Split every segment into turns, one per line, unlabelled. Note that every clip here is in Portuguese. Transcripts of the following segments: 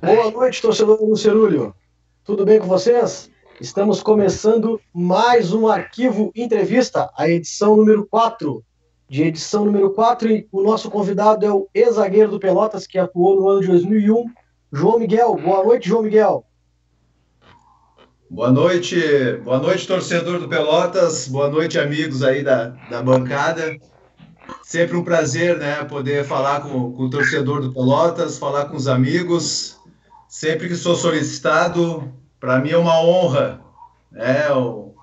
Boa noite, torcedor do Cerúlio. Tudo bem com vocês? Estamos começando mais um Arquivo Entrevista, a edição número 4. De edição número 4, e o nosso convidado é o ex-zagueiro do Pelotas, que atuou no ano de 2001, João Miguel. Boa noite, João Miguel.
Boa noite, boa noite, torcedor do Pelotas, boa noite, amigos aí da, da bancada. Sempre um prazer, né, poder falar com, com o torcedor do Pelotas, falar com os amigos, sempre que sou solicitado, para mim é uma honra. É, o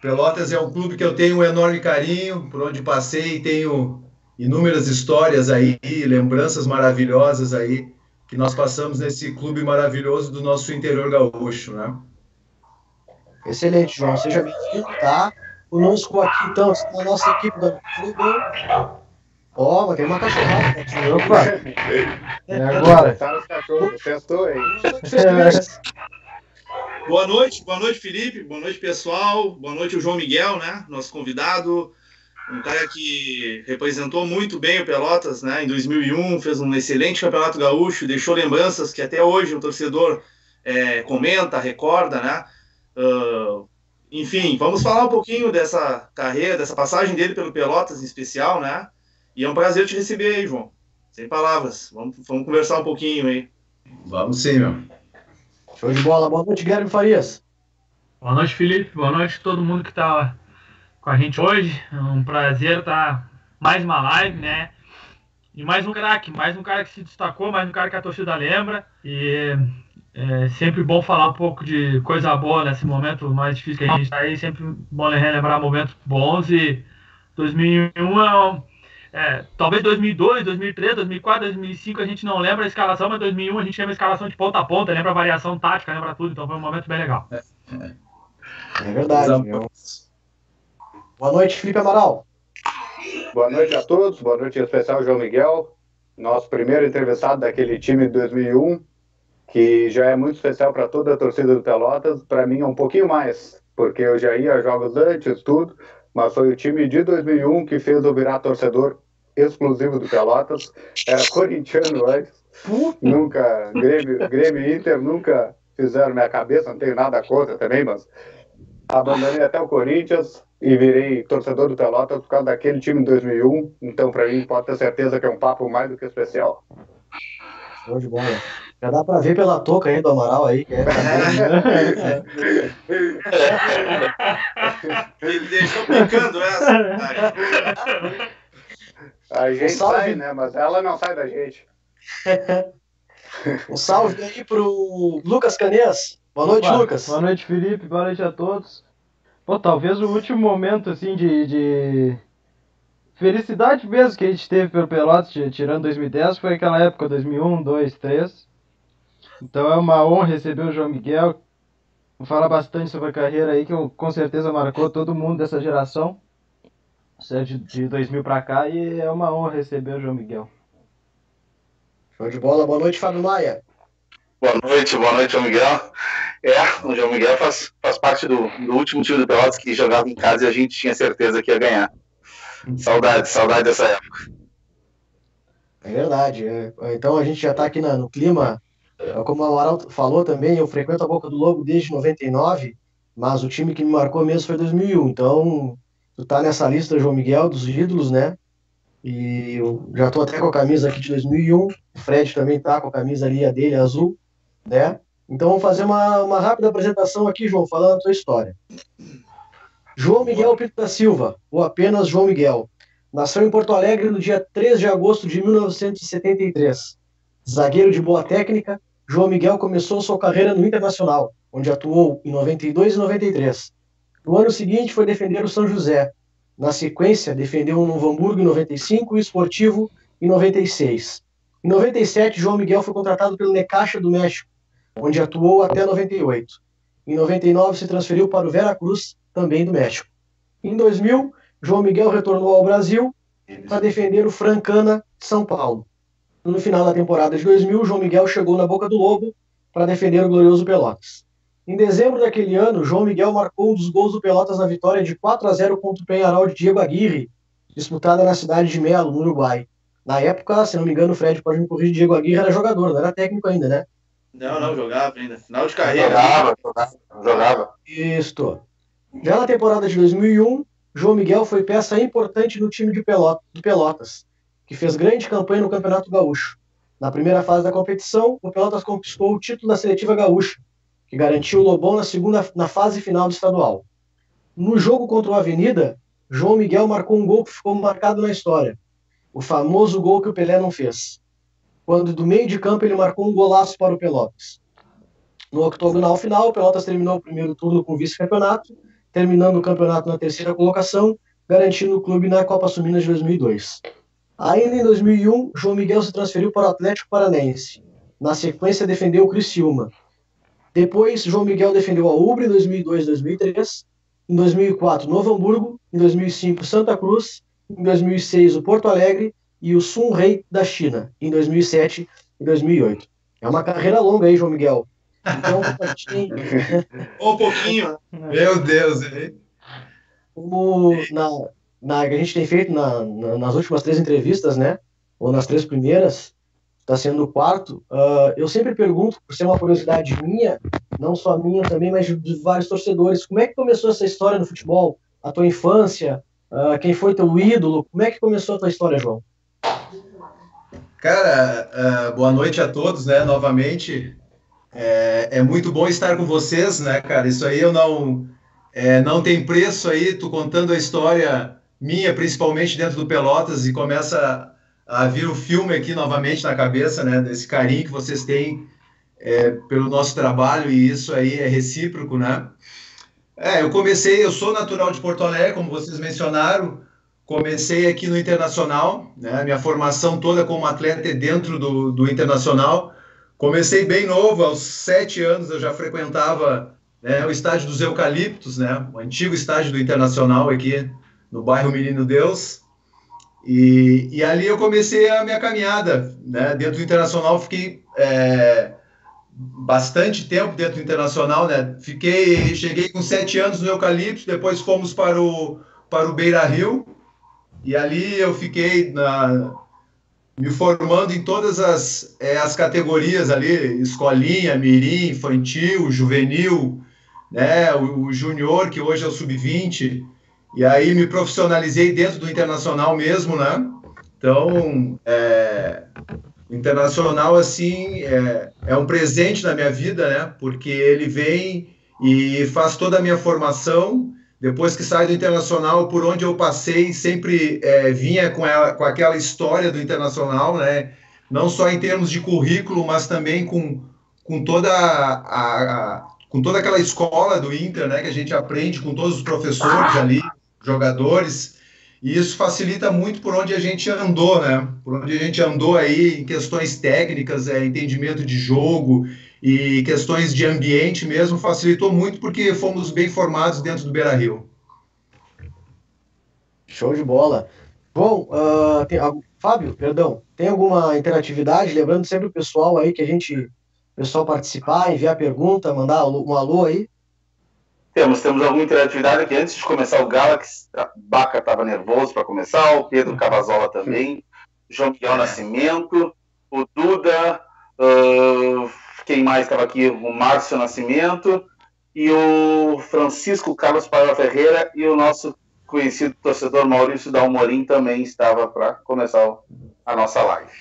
Pelotas é um clube que eu tenho um enorme carinho, por onde passei tenho inúmeras histórias aí, lembranças maravilhosas aí que nós passamos nesse clube maravilhoso do nosso interior gaúcho, né?
Excelente, João. Seja bem-vindo, tá? Conosco aqui, então, a nossa equipe do clube. Ó, oh, tem uma cachorrada aqui. Opa!
É agora. Tá nos cachorros, aí.
Boa noite, boa noite, Felipe. Boa noite, pessoal. Boa noite, o João Miguel, né? Nosso convidado. Um cara que representou muito bem o Pelotas, né? Em 2001, fez um excelente campeonato gaúcho, deixou lembranças que até hoje o torcedor é, comenta, recorda, né? Uh, enfim, vamos falar um pouquinho dessa carreira, dessa passagem dele pelo Pelotas em especial, né? E é um prazer te receber aí, João. Sem palavras. Vamos, vamos conversar um pouquinho aí.
Vamos sim, meu.
Show de bola. Boa noite, Guilherme Farias.
Boa noite, Felipe. Boa noite a todo mundo que está com a gente hoje. É um prazer estar mais uma live, né? E mais um craque, mais um cara que se destacou, mais um cara que a torcida lembra. E é sempre bom falar um pouco de coisa boa nesse momento mais difícil que a gente está aí. Sempre bom relembrar momentos bons. E 2001 é um é, talvez 2002, 2003, 2004, 2005 a gente não lembra a escalação, mas 2001 a gente lembra a escalação de ponta a ponta, lembra a variação tática, lembra tudo, então foi um momento bem legal. É,
é verdade. Meu. Boa noite, Felipe Amaral.
Boa noite a todos, boa noite em especial João Miguel, nosso primeiro entrevistado daquele time de 2001, que já é muito especial para toda a torcida do Pelotas, para mim é um pouquinho mais, porque eu já ia a jogos antes, tudo, mas foi o time de 2001 que fez eu virar torcedor exclusivo do Pelotas, era corintiano antes, nunca, Grêmio, Grêmio e Inter nunca fizeram minha cabeça, não tenho nada contra também, mas abandonei até o Corinthians e virei torcedor do Pelotas por causa daquele time de 2001, então para mim pode ter certeza que é um papo mais do que especial.
Show de bola. Já dá pra ver pela touca aí do Amaral aí. Que é...
Ele deixou brincando essa.
A gente um sai, né? Mas ela não sai da gente.
um salve aí pro Lucas Canês. Boa noite, Opa, Lucas.
Boa noite, Felipe. Boa noite a todos. Pô, talvez o último momento, assim, de, de felicidade mesmo que a gente teve pelo Pelotas, tirando 2010, foi aquela época, 2001, 2002, 2003. Então é uma honra receber o João Miguel. Vou falar bastante sobre a carreira aí, que com certeza marcou todo mundo dessa geração de, de 2000 para cá e é uma honra receber o João Miguel.
Show de bola, boa noite, Fábio Maia.
Boa noite, boa noite, João Miguel. É, o João Miguel faz, faz parte do, do último time do Pelotas que jogava em casa e a gente tinha certeza que ia ganhar. Saudade, saudade dessa época.
É verdade. É. Então a gente já está aqui na, no clima, como o Amaral falou também, eu frequento a Boca do Lobo desde 99, mas o time que me marcou mesmo foi 2001. Então tu tá nessa lista, João Miguel, dos ídolos, né? E eu já tô até com a camisa aqui de 2001. O Fred também tá com a camisa ali, a dele, azul, né? Então vamos fazer uma, uma rápida apresentação aqui, João, falando a tua história. João Miguel Pinto da Silva, ou apenas João Miguel, nasceu em Porto Alegre no dia 3 de agosto de 1973. Zagueiro de boa técnica, João Miguel começou sua carreira no Internacional, onde atuou em 92 e 93. No ano seguinte foi defender o São José. Na sequência, defendeu o Novo Hamburgo em 95 e o Esportivo em 96. Em 97, João Miguel foi contratado pelo Necaxa do México, onde atuou até 98. Em 99, se transferiu para o Veracruz, também do México. Em 2000, João Miguel retornou ao Brasil para defender o Francana de São Paulo. No final da temporada de 2000, João Miguel chegou na boca do Lobo para defender o glorioso Pelotas. Em dezembro daquele ano, João Miguel marcou um dos gols do Pelotas na vitória de 4 a 0 contra o Penharol de Diego Aguirre, disputada na cidade de Melo, no Uruguai. Na época, se não me engano, o Fred pode me corrigir, Diego Aguirre era jogador, não era técnico ainda, né?
Não, não, jogava ainda. Final de carreira.
Jogava, jogava, jogava.
Isto. Já na temporada de 2001, João Miguel foi peça importante no time de Pelotas, que fez grande campanha no Campeonato Gaúcho. Na primeira fase da competição, o Pelotas conquistou o título da seletiva gaúcha, que garantiu o Lobão na segunda na fase final do estadual. No jogo contra o Avenida, João Miguel marcou um gol que ficou marcado na história. O famoso gol que o Pelé não fez. Quando do meio de campo ele marcou um golaço para o Pelotas. No octogonal final, o Pelotas terminou o primeiro turno com vice-campeonato, terminando o campeonato na terceira colocação, garantindo o clube na Copa Suminas de 2002. Ainda em 2001, João Miguel se transferiu para o Atlético Paranaense. Na sequência, defendeu o Criciúma. Depois, João Miguel defendeu a Ubre em 2002 e 2003. Em 2004, Novo Hamburgo. Em 2005, Santa Cruz. Em 2006, o Porto Alegre. E o Sunrei da China, em 2007 e 2008. É uma carreira longa aí, João Miguel. Então,
um pouquinho.
Meu Deus, hein?
Como na, na, a gente tem feito na, na, nas últimas três entrevistas, né? Ou nas três primeiras, está sendo o quarto. Uh, eu sempre pergunto, por ser uma curiosidade minha, não só minha também, mas de vários torcedores, como é que começou essa história no futebol? A tua infância? Uh, quem foi teu ídolo? Como é que começou a tua história, João?
Cara, uh, boa noite a todos, né? Novamente, é, é, muito bom estar com vocês, né, cara? Isso aí eu não é, não tem preço aí. Tu contando a história minha, principalmente dentro do Pelotas, e começa a vir o filme aqui novamente na cabeça, né? Desse carinho que vocês têm é, pelo nosso trabalho, e isso aí é recíproco, né? É, eu comecei, eu sou natural de Porto Alegre, como vocês mencionaram, comecei aqui no Internacional, né? Minha formação toda como atleta é dentro do, do Internacional. Comecei bem novo, aos sete anos eu já frequentava né, o estádio dos Eucaliptos, né? O antigo estádio do Internacional aqui no bairro Menino Deus. E, e ali eu comecei a minha caminhada, né? Dentro do Internacional fiquei é, bastante tempo dentro do Internacional, né? Fiquei, cheguei com sete anos no Eucalipto, depois fomos para o para o Beira Rio e ali eu fiquei na, me formando em todas as, é, as categorias ali, escolinha, mirim, infantil, juvenil, né, o, o júnior, que hoje é o sub-20, e aí me profissionalizei dentro do internacional mesmo, né? Então, é, internacional, assim, é, é um presente na minha vida, né? Porque ele vem e faz toda a minha formação. Depois que saio do internacional, por onde eu passei, sempre é, vinha com, ela, com aquela história do internacional, né? Não só em termos de currículo, mas também com, com toda a, a com toda aquela escola do Inter, né, que a gente aprende com todos os professores ali, jogadores, e isso facilita muito por onde a gente andou, né? Por onde a gente andou aí em questões técnicas, é, entendimento de jogo e questões de ambiente mesmo, facilitou muito porque fomos bem formados dentro do Beira Rio.
Show de bola. Bom, uh, tem, Fábio, perdão, tem alguma interatividade? Lembrando sempre o pessoal aí que a gente pessoal participar, enviar pergunta, mandar um alô aí?
Temos, temos alguma interatividade aqui. Antes de começar o Galaxy, a Baca estava nervoso para começar, o Pedro Cavazola também, João Miguel Nascimento, o Duda, uh, quem mais estava aqui? O Márcio Nascimento e o Francisco Carlos Paiva Ferreira e o nosso conhecido torcedor Maurício Dalmorim também estava para começar a nossa live.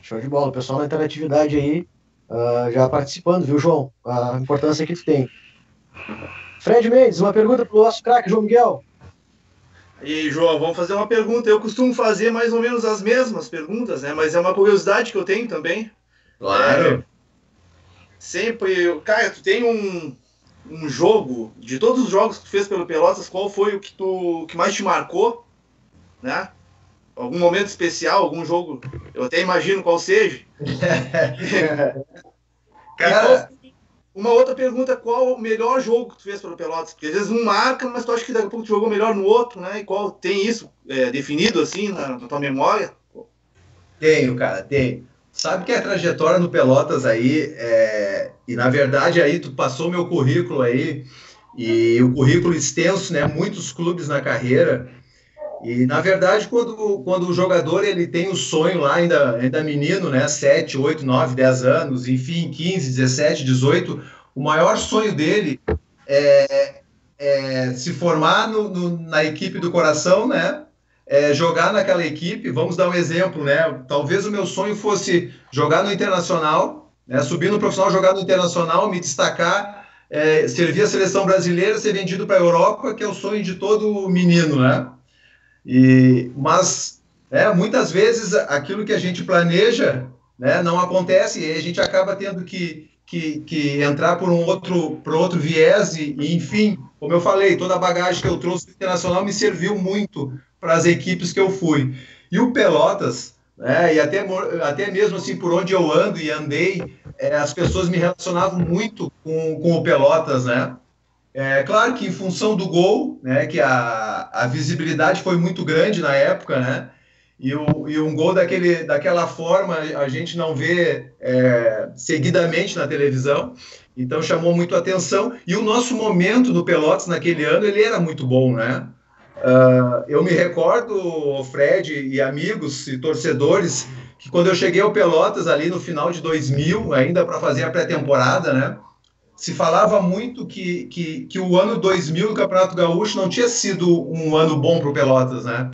Show de bola, pessoal na interatividade aí, uh, já participando, viu, João? A importância que tu tem. Fred Mendes, uma pergunta para o nosso craque, João Miguel.
E João, vamos fazer uma pergunta. Eu costumo fazer mais ou menos as mesmas perguntas, né? Mas é uma curiosidade que eu tenho também.
Claro.
É, sempre, cara, tu tem um, um jogo de todos os jogos que tu fez pelo Pelotas, qual foi o que tu que mais te marcou, né? Algum momento especial, algum jogo, eu até imagino qual seja.
Cara,
uma outra pergunta, qual o melhor jogo que tu fez pelo Pelotas? Porque às vezes um marca, mas tu acha que daqui a pouco tu jogou melhor no outro, né? E qual tem isso é, definido assim na, na, tua memória?
Tenho, cara, tenho. Sabe que a trajetória no Pelotas aí, é... e na verdade aí tu passou meu currículo aí, e o currículo extenso, né? Muitos clubes na carreira. E, na verdade, quando, quando o jogador ele tem o sonho lá, ainda, ainda menino, né? 7, 8, 9, 10 anos, enfim, 15, 17, 18, o maior sonho dele é, é se formar no, no, na equipe do coração, né? É, jogar naquela equipe, vamos dar um exemplo, né? Talvez o meu sonho fosse jogar no Internacional, né? subir no profissional, jogar no Internacional, me destacar, é, servir a seleção brasileira, ser vendido para a Europa, que é o sonho de todo menino, né? E, mas é, muitas vezes aquilo que a gente planeja né, não acontece e a gente acaba tendo que, que, que entrar por um outro, por outro viés e, e, enfim, como eu falei, toda a bagagem que eu trouxe internacional me serviu muito para as equipes que eu fui. E o Pelotas, né, e até, até mesmo assim por onde eu ando e andei, é, as pessoas me relacionavam muito com, com o Pelotas, né? É claro que em função do gol, né, que a, a visibilidade foi muito grande na época, né? E, o, e um gol daquele, daquela forma a gente não vê é, seguidamente na televisão, então chamou muito atenção. E o nosso momento no Pelotas naquele ano ele era muito bom, né? Uh, eu me recordo, Fred e amigos e torcedores, que quando eu cheguei ao Pelotas ali no final de 2000, ainda para fazer a pré-temporada, né? Se falava muito que, que, que o ano 2000 do Campeonato Gaúcho não tinha sido um ano bom para o Pelotas, né?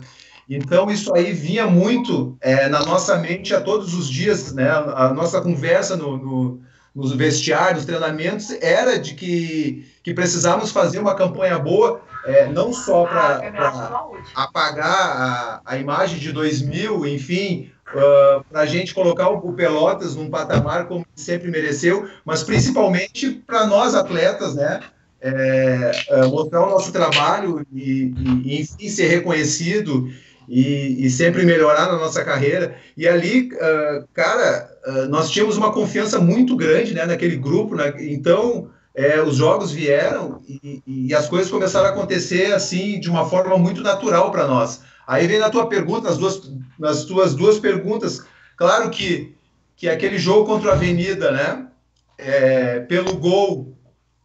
Então, isso aí vinha muito é, na nossa mente a todos os dias, né? A nossa conversa no, no, nos vestiários, nos treinamentos, era de que, que precisávamos fazer uma campanha boa, é, não só para ah, apagar a, a imagem de 2000, enfim, uh, para a gente colocar o, Pelotas num patamar como sempre mereceu, mas principalmente para nós atletas, né? É, é, mostrar o nosso trabalho e, e, enfim, ser reconhecido e, e, sempre melhorar na nossa carreira. E ali, uh, cara, uh, nós tínhamos uma confiança muito grande né, naquele grupo, né? então é, os jogos vieram e, e, as coisas começaram a acontecer assim de uma forma muito natural para nós. Aí vem na tua pergunta, nas, duas, nas tuas duas perguntas, claro que, que aquele jogo contra a Avenida, né, é, pelo gol,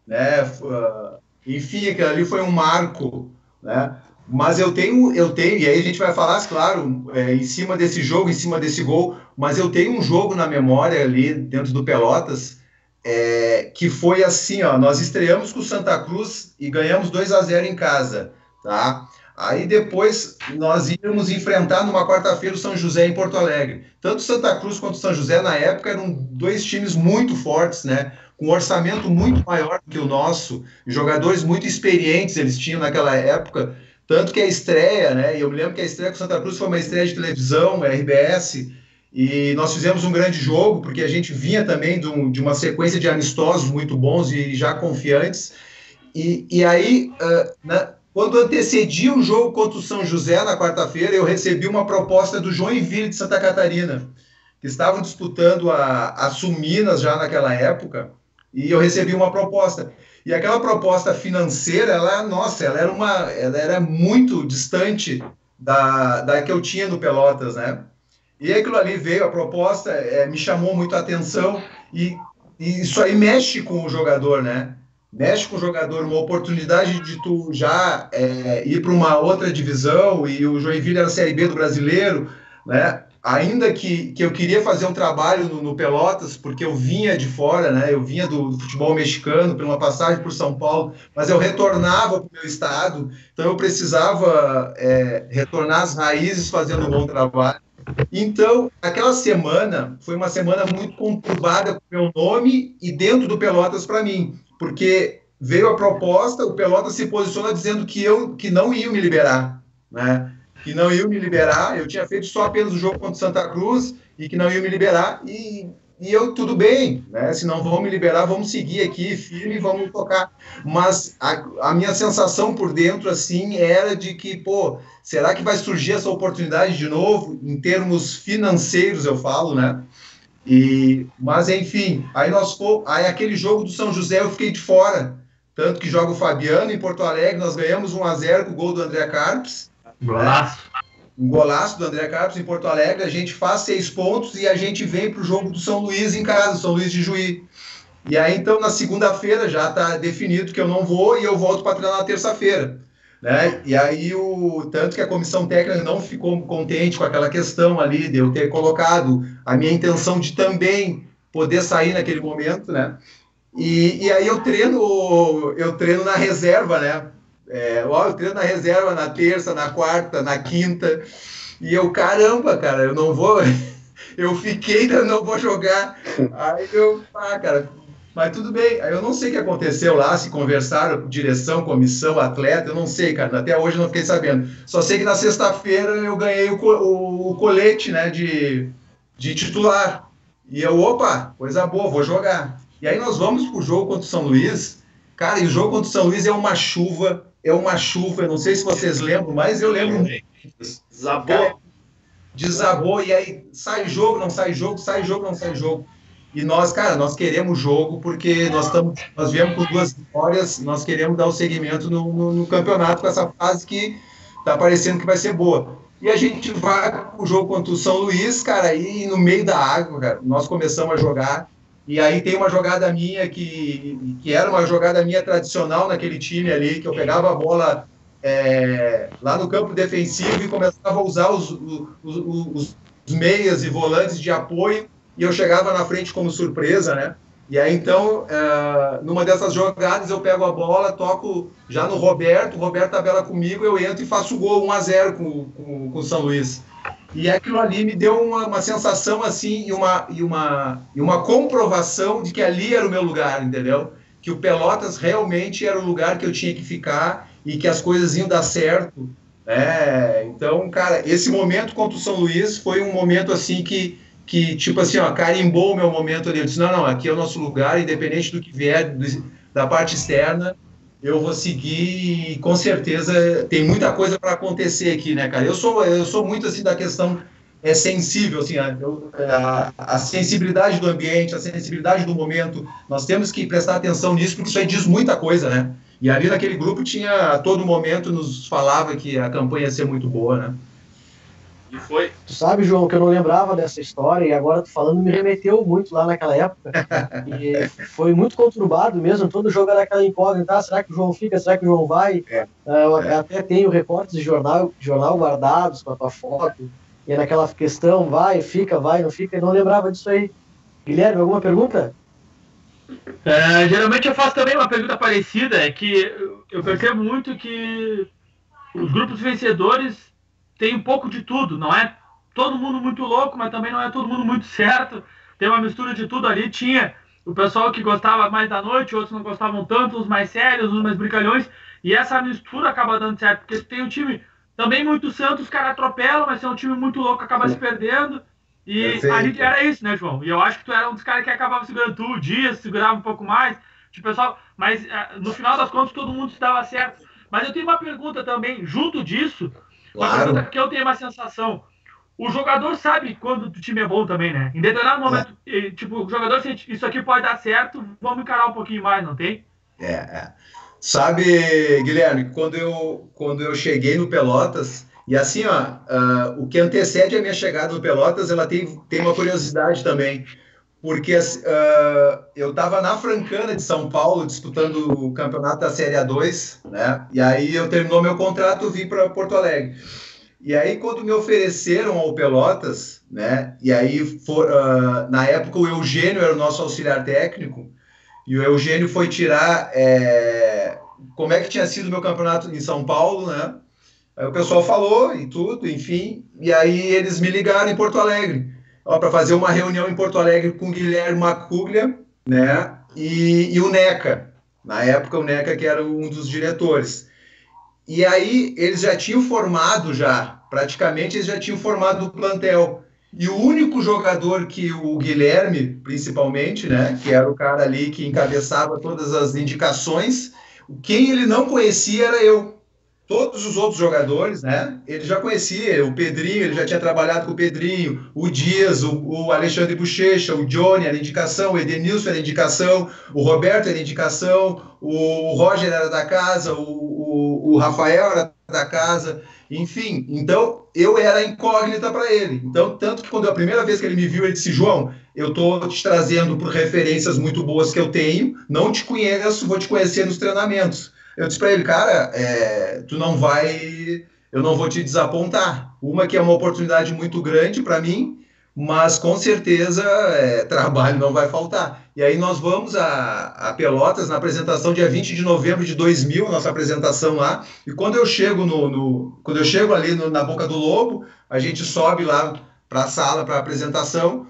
né, uh, enfim, aquilo ali foi um marco, né, mas eu tenho, eu tenho, e aí a gente vai falar, claro, é, em cima desse jogo, em cima desse gol, mas eu tenho um jogo na memória ali dentro do Pelotas, é, que foi assim, ó, nós estreamos com o Santa Cruz e ganhamos 2 a 0 em casa, tá? Aí depois nós íamos enfrentar numa quarta-feira o São José em Porto Alegre. Tanto Santa Cruz quanto São José na época eram dois times muito fortes, né? Com um orçamento muito maior que o nosso, jogadores muito experientes eles tinham naquela época. Tanto que a estreia, né? E eu me lembro que a estreia com Santa Cruz foi uma estreia de televisão, RBS, e nós fizemos um grande jogo, porque a gente vinha também de, um, de uma sequência de amistosos muito bons e já confiantes. E, e aí, uh, na, quando antecedia o jogo contra o São José na quarta-feira, eu recebi uma proposta do Joinville de Santa Catarina, que estavam disputando a, a Suminas já naquela época, e eu recebi uma proposta. E aquela proposta financeira, ela, nossa, ela era uma, ela era muito distante da, da que eu tinha no Pelotas, né? E aquilo ali veio, a proposta é, me chamou muito a atenção e, e, isso aí mexe com o jogador, né? Mexe com o jogador, uma oportunidade de tu já é, ir para uma outra divisão e o Joinville era a Série B do Brasileiro, né? ainda que, que eu queria fazer um trabalho no, no, Pelotas, porque eu vinha de fora, né? Eu vinha do, do futebol mexicano, por uma passagem por São Paulo, mas eu retornava para o meu estado, então eu precisava é, retornar às raízes fazendo um bom trabalho. Então, aquela semana foi uma semana muito conturbada com o meu nome e dentro do Pelotas para mim, porque veio a proposta, o Pelotas se posiciona dizendo que eu que não ia me liberar, né? que não iam me liberar. Eu tinha feito só apenas o jogo contra Santa Cruz e que não iam me liberar. E, e eu, tudo bem, né? Se não vão me liberar, vamos seguir aqui firme vamos tocar. Mas a, a, minha sensação por dentro, assim, era de que, pô, será que vai surgir essa oportunidade de novo, em termos financeiros, eu falo, né? E, mas enfim, aí nós aí aquele jogo do São José eu fiquei de fora. Tanto que joga o Fabiano em Porto Alegre, nós ganhamos 1 a 0 com o gol do André Carpes.
Golaço.
Um golaço do André Carlos em Porto Alegre, a gente faz seis pontos e a gente vem para o jogo do São Luís em casa, São Luís de Juí. E aí, então, na segunda-feira já está definido que eu não vou e eu volto para treinar na terça-feira. Né? E aí, o tanto que a comissão técnica não ficou contente com aquela questão ali de eu ter colocado a minha intenção de também poder sair naquele momento, né? E, e aí eu treino, eu treino na reserva, né? É, eu treino na reserva na terça, na quarta, na quinta. E eu, caramba, cara, eu não vou. Eu fiquei, não vou jogar. Aí eu, ah, cara, mas tudo bem. Eu não sei o que aconteceu lá, se conversaram, direção, comissão, atleta, eu não sei, cara. Até hoje eu não fiquei sabendo. Só sei que na sexta-feira eu ganhei o, o, o, colete, né, de, de titular. E eu, opa, coisa boa, vou jogar. E aí nós vamos pro jogo contra o São Luís. Cara, e o jogo contra o São Luís é uma chuva, é uma chuva. Eu não sei se vocês lembram, mas eu lembro muito.
Desabou.
desabou, e aí sai jogo, não sai jogo, sai jogo, não sai jogo. E nós, cara, nós queremos jogo porque nós estamos, nós viemos com duas vitórias, nós queremos dar o segmento no, no, no, campeonato com essa fase que tá parecendo que vai ser boa. E a gente vai o jogo contra o São Luís, cara, e no meio da água, cara, nós começamos a jogar. E aí tem uma jogada minha que, que era uma jogada minha tradicional naquele time ali, que eu pegava a bola é, lá no campo defensivo e começava a usar os, os, os, os meias e volantes de apoio e eu chegava na frente como surpresa, né? E aí, então, é, numa dessas jogadas, eu pego a bola, toco já no Roberto, o Roberto tabela comigo, eu entro e faço o gol 1 a 0 com, com, com o São Luís. E aquilo ali me deu uma, uma sensação assim e uma, e, uma, e uma comprovação de que ali era o meu lugar, entendeu? Que o Pelotas realmente era o lugar que eu tinha que ficar e que as coisas iam dar certo. Né? Então, cara, esse momento contra o São Luís foi um momento assim que que, tipo assim, ó, carimbou o meu momento ali. Eu disse, não, não, aqui é o nosso lugar, independente do que vier do, da parte externa, eu vou seguir e com certeza tem muita coisa para acontecer aqui, né, cara? Eu sou, eu sou muito, assim, da questão é sensível, assim, a, a, a, sensibilidade do ambiente, a sensibilidade do momento, nós temos que prestar atenção nisso, porque isso aí diz muita coisa, né? E ali naquele grupo tinha, a todo momento, nos falava que a campanha ia ser muito boa, né?
E foi. Tu sabe, João, que eu não lembrava dessa história e agora tu falando me remeteu muito lá naquela época. e foi muito conturbado mesmo, todo jogo era aquela incógnita, ah, será que o João fica, será que o João vai? É. Uh, eu é. até tenho recortes de jornal, jornal guardados com a tua foto, e naquela questão, vai, fica, vai, não fica, eu não lembrava disso aí. Guilherme, alguma pergunta?
É, geralmente eu faço também uma pergunta parecida, é que eu percebo muito que os grupos vencedores tem um pouco de tudo, não é todo mundo muito louco, mas também não é todo mundo muito certo. Tem uma mistura de tudo ali. Tinha o pessoal que gostava mais da noite, outros não gostavam tanto, os mais sérios, os mais brincalhões. E essa mistura acaba dando certo, porque tem um time também muito santo, os caras atropelam, mas tem um time muito louco, acaba se perdendo. E a gente era isso, né, João? E eu acho que tu era um dos caras que acabava segurando tu, o dia, segurava um pouco mais. Tipo, pessoal, mas eh, no final das contas todo mundo se dava certo. Mas eu tenho uma pergunta também, junto disso, Claro. Uma que eu tenho uma sensação. O jogador sabe quando o time é bom também, né? Em determinado momento, é. tipo, o jogador sente, isso aqui pode dar certo, vamos encarar um pouquinho mais, não tem?
É, é. Sabe, Guilherme, quando eu, quando eu cheguei no Pelotas, e assim, ó, uh, o que antecede a minha chegada no Pelotas, ela tem, tem uma curiosidade também porque uh, eu estava na Francana de São Paulo disputando o campeonato da Série A2, né? E aí eu terminou meu contrato, vim para Porto Alegre. E aí quando me ofereceram ao Pelotas, né? E aí for, uh, na época o Eugênio era o nosso auxiliar técnico e o Eugênio foi tirar é, como é que tinha sido meu campeonato em São Paulo, né? Aí o pessoal falou e tudo, enfim. E aí eles me ligaram em Porto Alegre para fazer uma reunião em Porto Alegre com o Guilherme Macuglia, né? E, e, o NECA, na época o NECA que era um dos diretores. E aí eles já tinham formado já, praticamente eles já tinham formado o plantel. E o único jogador que o Guilherme, principalmente, né, que era o cara ali que encabeçava todas as indicações, quem ele não conhecia era eu. Todos os outros jogadores, né? Ele já conhecia, o Pedrinho, ele já tinha trabalhado com o Pedrinho, o Dias, o, o Alexandre Bochecha, o Johnny era indicação, o Edenilson era indicação, o Roberto era indicação, o, Roger era da casa, o, o, o Rafael era da casa, enfim. Então, eu era incógnita para ele. Então, tanto que quando a primeira vez que ele me viu, ele disse: João, eu estou te trazendo por referências muito boas que eu tenho, não te conheço, vou te conhecer nos treinamentos. Eu disse para ele, cara, é, tu não vai, eu não vou te desapontar. Uma que é uma oportunidade muito grande para mim, mas com certeza é, trabalho não vai faltar. E aí nós vamos a, a, Pelotas na apresentação dia 20 de novembro de 2000, nossa apresentação lá. E quando eu chego no, no quando eu chego ali no, na Boca do Lobo, a gente sobe lá para a sala para apresentação.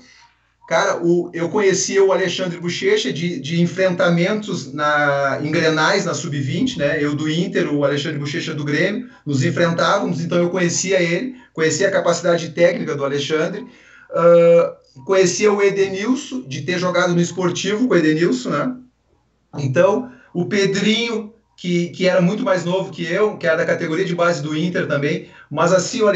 Cara, o, eu conhecia o Alexandre Bochecha de, de enfrentamentos na, em Grenais, na Sub-20, né? Eu do Inter, o Alexandre Bochecha do Grêmio, nos enfrentávamos, então eu conhecia ele, conhecia a capacidade técnica do Alexandre. Uh, conhecia o Edenilson, de ter jogado no esportivo com o Edenilson, né? Então, o Pedrinho, que, que era muito mais novo que eu, que era da categoria de base do Inter também, mas assim, uh,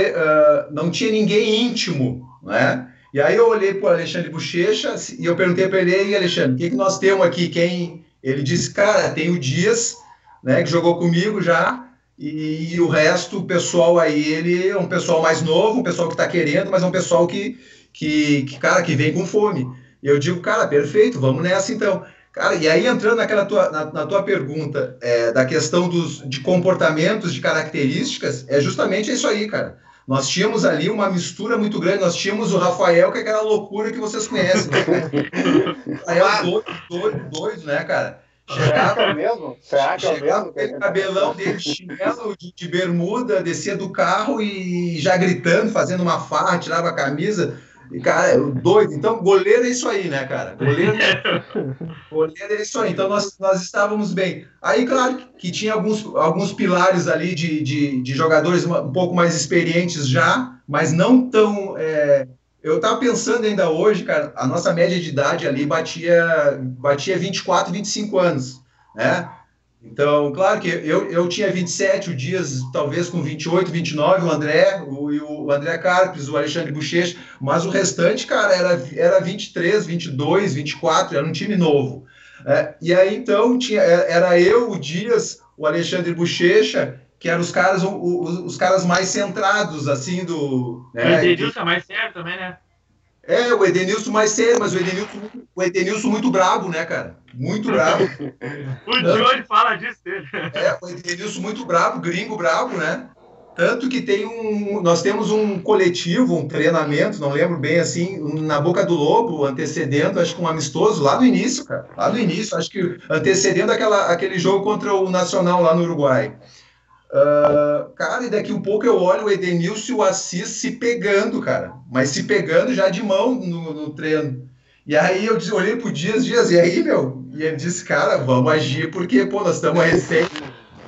não tinha ninguém íntimo, né? E aí eu olhei para o Alexandre Bochecha e eu perguntei para ele, e Alexandre, o que, que nós temos aqui? Quem? Ele disse, cara, tem o Dias, né, que jogou comigo já, e, e, o resto, o pessoal aí, ele é um pessoal mais novo, um pessoal que está querendo, mas é um pessoal que, que, que, cara, que vem com fome. E eu digo, cara, perfeito, vamos nessa então. Cara, e aí entrando naquela tua, na, na tua pergunta é, da questão dos, de comportamentos, de características, é justamente isso aí, cara. Nós tínhamos ali uma mistura muito grande. Nós tínhamos o Rafael, que é aquela loucura que vocês conhecem. Né? Rafael doido, doido, doido, né, cara?
Chegava é mesmo? Será que é mesmo?
Aquele cabelão dele, chinelo de, de, bermuda, descia do carro e já gritando, fazendo uma farra, tirava a camisa. E, cara, doido. Então, goleiro é isso aí, né, cara? Goleiro, goleiro é isso aí. Então, nós, nós estávamos bem. Aí, claro que tinha alguns, alguns pilares ali de, de, de jogadores um pouco mais experientes já, mas não tão. É... Eu estava pensando ainda hoje, cara, a nossa média de idade ali batia, batia 24, 25 anos, né? Então, claro que eu, eu tinha 27, o Dias talvez com 28, 29, o André, o, o André Carpes, o Alexandre Bochecha, mas o restante, cara, era, era 23, 22, 24, era um time novo. É, e aí, então, tinha, é, era eu, o Dias, o Alexandre Bochecha, que eram os caras, os, os caras mais centrados, assim, do...
Né, o Edenilson é mais sério também, né?
É, o Edenilson mais sério, mas o Edenilson, o Edenilson muito brabo, né, cara? Muito brabo.
o Johnny fala disso dele.
É, o Edenilson muito brabo, gringo brabo, né? Tanto que tem um. Nós temos um coletivo, um treinamento, não lembro bem assim, na Boca do Lobo, antecedendo, acho que um amistoso, lá no início, cara. Lá no início, acho que antecedendo aquela, aquele jogo contra o Nacional lá no Uruguai. Uh, cara, e daqui um pouco eu olho o Edenilson e o Assis se pegando, cara. Mas se pegando já de mão no, no treino. E aí eu olhei pro Dias, Dias, e aí, meu? E ele disse, cara, vamos agir, porque, pô, nós estamos recém.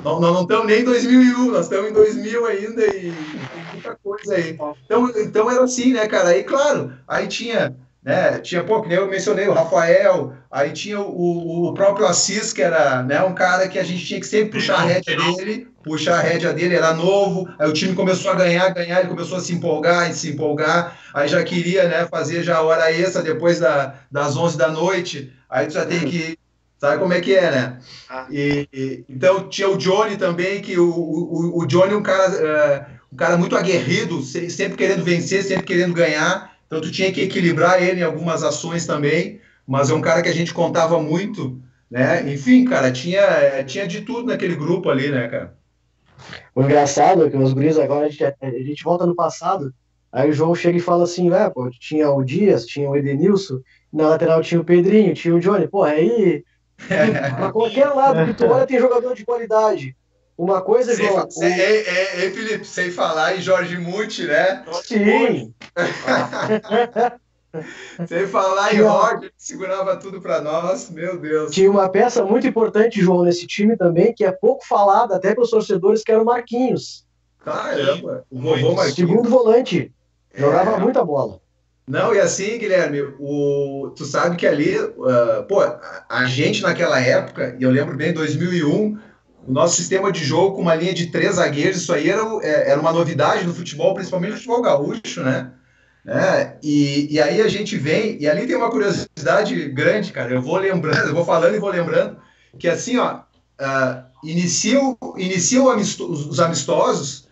Nós não estamos nem em 2001, nós estamos em 2000 ainda e tem muita coisa aí. Então, então era assim, né, cara? Aí, claro, aí tinha né? Tinha, pô, que nem eu mencionei, o Rafael, aí tinha o, o próprio Assis, que era né, um cara que a gente tinha que sempre puxar a rédea dele, puxar a rédea dele, era novo, aí o time começou a ganhar, ganhar, ele começou a se empolgar, a se empolgar, aí já queria né, fazer já a hora extra depois da, das 11 da noite, aí tu já tem que Sabe como é que é, né? Ah. E, e, então tinha o Johnny também, que o, o, o Johnny é um cara, uh, um cara muito aguerrido, sempre querendo vencer, sempre querendo ganhar. Então tu tinha que equilibrar ele em algumas ações também, mas é um cara que a gente contava muito, né? Enfim, cara, tinha, tinha de tudo naquele grupo ali, né, cara?
O engraçado é que os guris agora a gente, a gente volta no passado, aí o João chega e fala assim, é, pô, tinha o Dias, tinha o Edenilson, na lateral tinha o Pedrinho, tinha o Johnny, pô, aí pra qualquer lado que tu olha tem jogador de qualidade. Uma coisa,
sem,
João.
Sem, é, é, é, Felipe, sem falar em Jorge Muti, né?
Sim.
sem falar em Roger, que segurava tudo para nós, meu Deus.
Tinha uma peça muito importante, João, nesse time também, que é pouco falada até pelos torcedores, que era o Marquinhos.
Caramba, o vovô Marquinhos.
Segundo volante. Jogava é. muita bola.
Não, e assim, Guilherme, o, tu sabe que ali, uh, pô, a gente naquela época, e eu lembro bem, 2001, o nosso sistema de jogo com uma linha de três zagueiros, isso aí era, é, era uma novidade no futebol, principalmente no futebol gaúcho, né? É, e, e aí a gente vem, e ali tem uma curiosidade grande, cara. Eu vou lembrando, eu vou falando e vou lembrando, que assim, ó, uh, amistosos, os amistosos,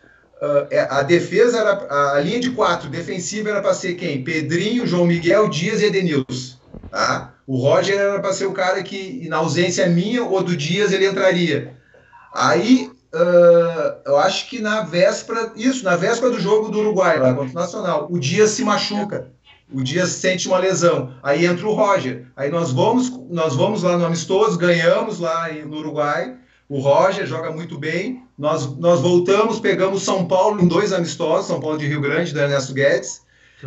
a defesa era, a linha de quatro defensiva era para ser quem? Pedrinho, João Miguel, Dias e Edenilson. Tá? O Roger era para ser o cara que, na ausência minha ou do Dias, ele entraria. Aí, uh, eu acho que na véspera, isso, na véspera do jogo do Uruguai, lá contra o Nacional, o Dias se machuca. O Dias sente uma lesão. Aí entra o Roger. Aí nós vamos, nós vamos lá no Amistoso, ganhamos lá no Uruguai. O Roger joga muito bem. Nós, nós voltamos, pegamos São Paulo em dois amistosos, São Paulo de Rio Grande, do Ernesto Guedes.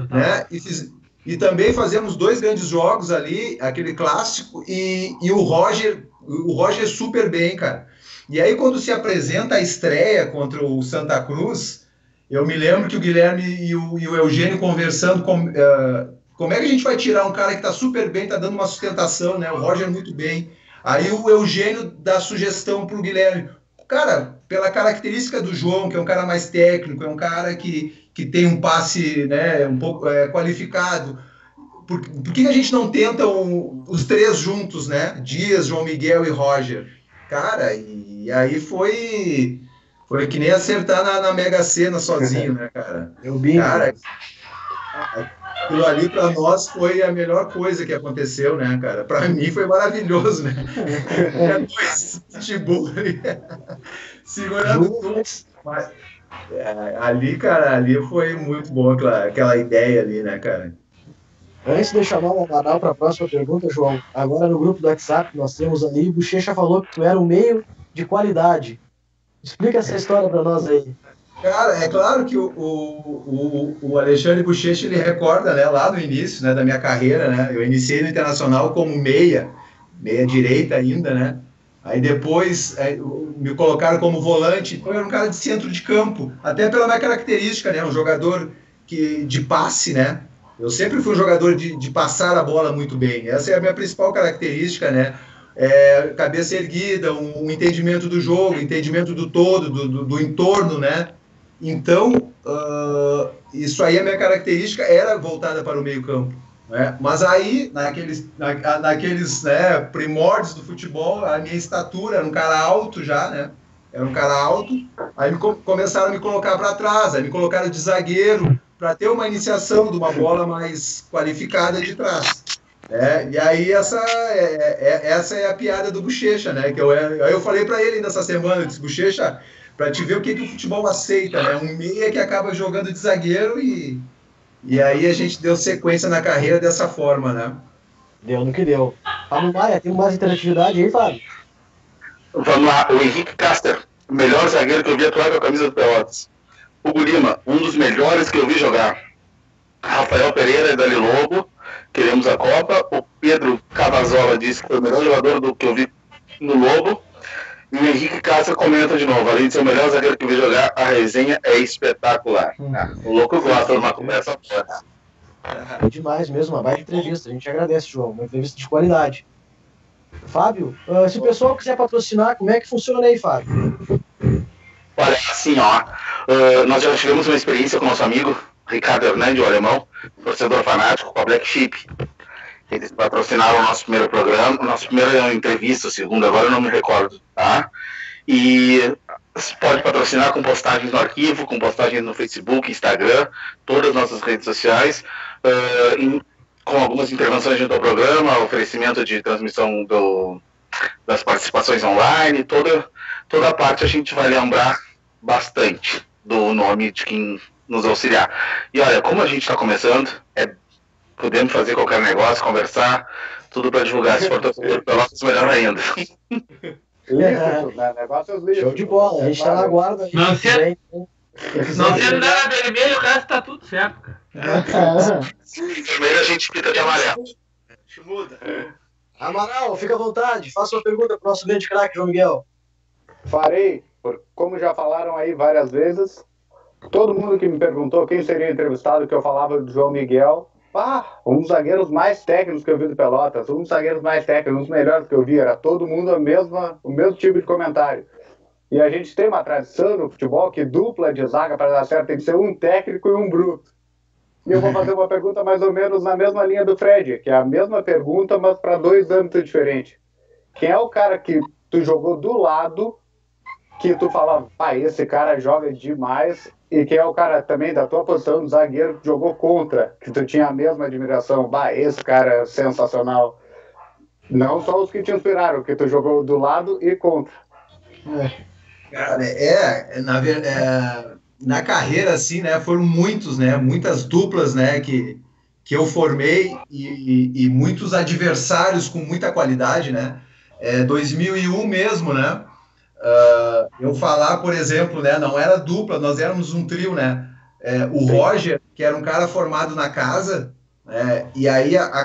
Né? E, fiz, e também fazemos dois grandes jogos ali, aquele clássico, e, e o Roger, o Roger super bem, cara. E aí, quando se apresenta a estreia contra o Santa Cruz, eu me lembro que o Guilherme e o, e o Eugênio conversando com, uh, como é que a gente vai tirar um cara que está super bem, está dando uma sustentação, né? O Roger muito bem. Aí o Eugênio dá sugestão para o Guilherme. Cara, pela característica do João, que é um cara mais técnico, é um cara que, que tem um passe né, um pouco é, qualificado. Por, por que a gente não tenta um, os três juntos, né? Dias, João Miguel e Roger? Cara, e aí foi foi que nem acertar na, na Mega Sena sozinho, né, cara?
Eu bingo. Cara,
aquilo ali para nós foi a melhor coisa que aconteceu, né, cara? Para mim foi maravilhoso, né? É dois ali, segurando tudo. Mas, é, ali, cara, ali foi muito bom aquela, aquela ideia ali, né, cara?
Antes de chamar o Amaral para a próxima pergunta, João, agora no grupo do WhatsApp nós temos ali, o Bochecha falou que tu era um meio de qualidade. Explica essa história para nós aí.
Cara, é claro que o, o, o Alexandre Bochecha, ele recorda, né, lá no início, né, da minha carreira, né, eu iniciei no Internacional como meia, meia direita ainda, né, aí depois é, me colocaram como volante, então eu era um cara de centro de campo, até pela minha característica, né, um jogador que, de passe, né, eu sempre fui um jogador de, de passar a bola muito bem, essa é a minha principal característica, né, é, cabeça erguida, um, um, entendimento do jogo, entendimento do todo, do, do, do entorno, né? Então, uh, isso aí, a minha característica era voltada para o meio-campo. Né? Mas aí, naqueles, na, naqueles né, primórdios do futebol, a minha estatura era um cara alto já, né? Era um cara alto. Aí me, começaram a me colocar para trás, aí me colocaram de zagueiro para ter uma iniciação de uma bola mais qualificada de trás. É, e aí essa é, é, essa é a piada do Bochecha, né? Que eu, eu falei para ele nessa semana, eu disse, Bochecha, para te ver o que, que o futebol aceita, né? Um meia que acaba jogando de zagueiro e, e aí a gente deu sequência na carreira dessa forma, né?
Deu no que deu. Fábio Maia, tem mais interatividade aí, Fábio?
Vamos lá, o Henrique Caster, o melhor zagueiro que eu vi atuar com a camisa do Pelotas. O Lima, um dos melhores que eu vi jogar. Rafael Pereira e Dali Lobo, queremos a Copa. O Pedro Cavazola disse que foi o melhor jogador do que eu vi no Lobo. E o Henrique Castro comenta de novo, além de ser o melhor zagueiro que vi jogar, a resenha é espetacular. Hum. Ah, o louco gosta de uma conversa
boa. É demais mesmo, uma baita entrevista. A gente agradece, João. Uma entrevista de qualidade. Fábio, uh, se o pessoal quiser patrocinar, como é que funciona aí, Fábio?
Olha, assim, ó, uh, nós já tivemos uma experiência com nosso amigo Ricardo Hernandes, o alemão, torcedor fanático, com a Black Sheep. Eles patrocinaram o nosso primeiro programa, nossa primeira entrevista, segundo, agora eu não me recordo, tá? E pode patrocinar com postagens no arquivo, com postagens no Facebook, Instagram, todas as nossas redes sociais, uh, em, com algumas intervenções junto ao programa, oferecimento de transmissão do, das participações online, toda, toda a parte a gente vai lembrar bastante do nome de quem nos auxiliar. E olha, como a gente está começando, é, podemos fazer qualquer negócio, conversar, tudo para divulgar. Se for torcedor Pelotas, melhor ainda.
Lícito, né? Negócios lícitos. Show de bola, a gente está na guarda.
Não sendo, não sendo nada vermelho, o resto tá tudo certo, cara.
Vermelho a gente pinta de amarelo.
Muda. Amaral, fica à vontade, faça uma pergunta para o nosso grande craque, João Miguel.
Farei, como já falaram aí várias vezes, Todo mundo que me perguntou quem seria entrevistado, que eu falava do João Miguel, ah, um dos zagueiros mais técnicos que eu vi do Pelotas, um dos zagueiros mais técnicos, um dos melhores que eu vi, era todo mundo a mesma, o mesmo tipo de comentário. E a gente tem uma tradição no futebol que dupla de zaga para dar certo tem que ser um técnico e um bruto. E eu vou fazer uma pergunta mais ou menos na mesma linha do Fred, que é a mesma pergunta, mas para dois âmbitos diferentes. Quem é o cara que tu jogou do lado, que tu falava, ah, esse cara joga demais, e que é o cara também da tua posição do zagueiro que jogou contra, que tu tinha a mesma admiração. Bah, esse cara é sensacional. Não só os que te inspiraram, que tu jogou do lado e contra.
É.
Cara, é, na, é, na carreira, assim, né, foram muitos, né, muitas duplas, né, que, que eu formei e, e, e muitos adversários com muita qualidade, né, é, 2001 mesmo, né, uh, eu falar, por exemplo, né, não era dupla, nós éramos um trio, né, é, o Roger, que era um cara formado na casa, né, e aí a, a,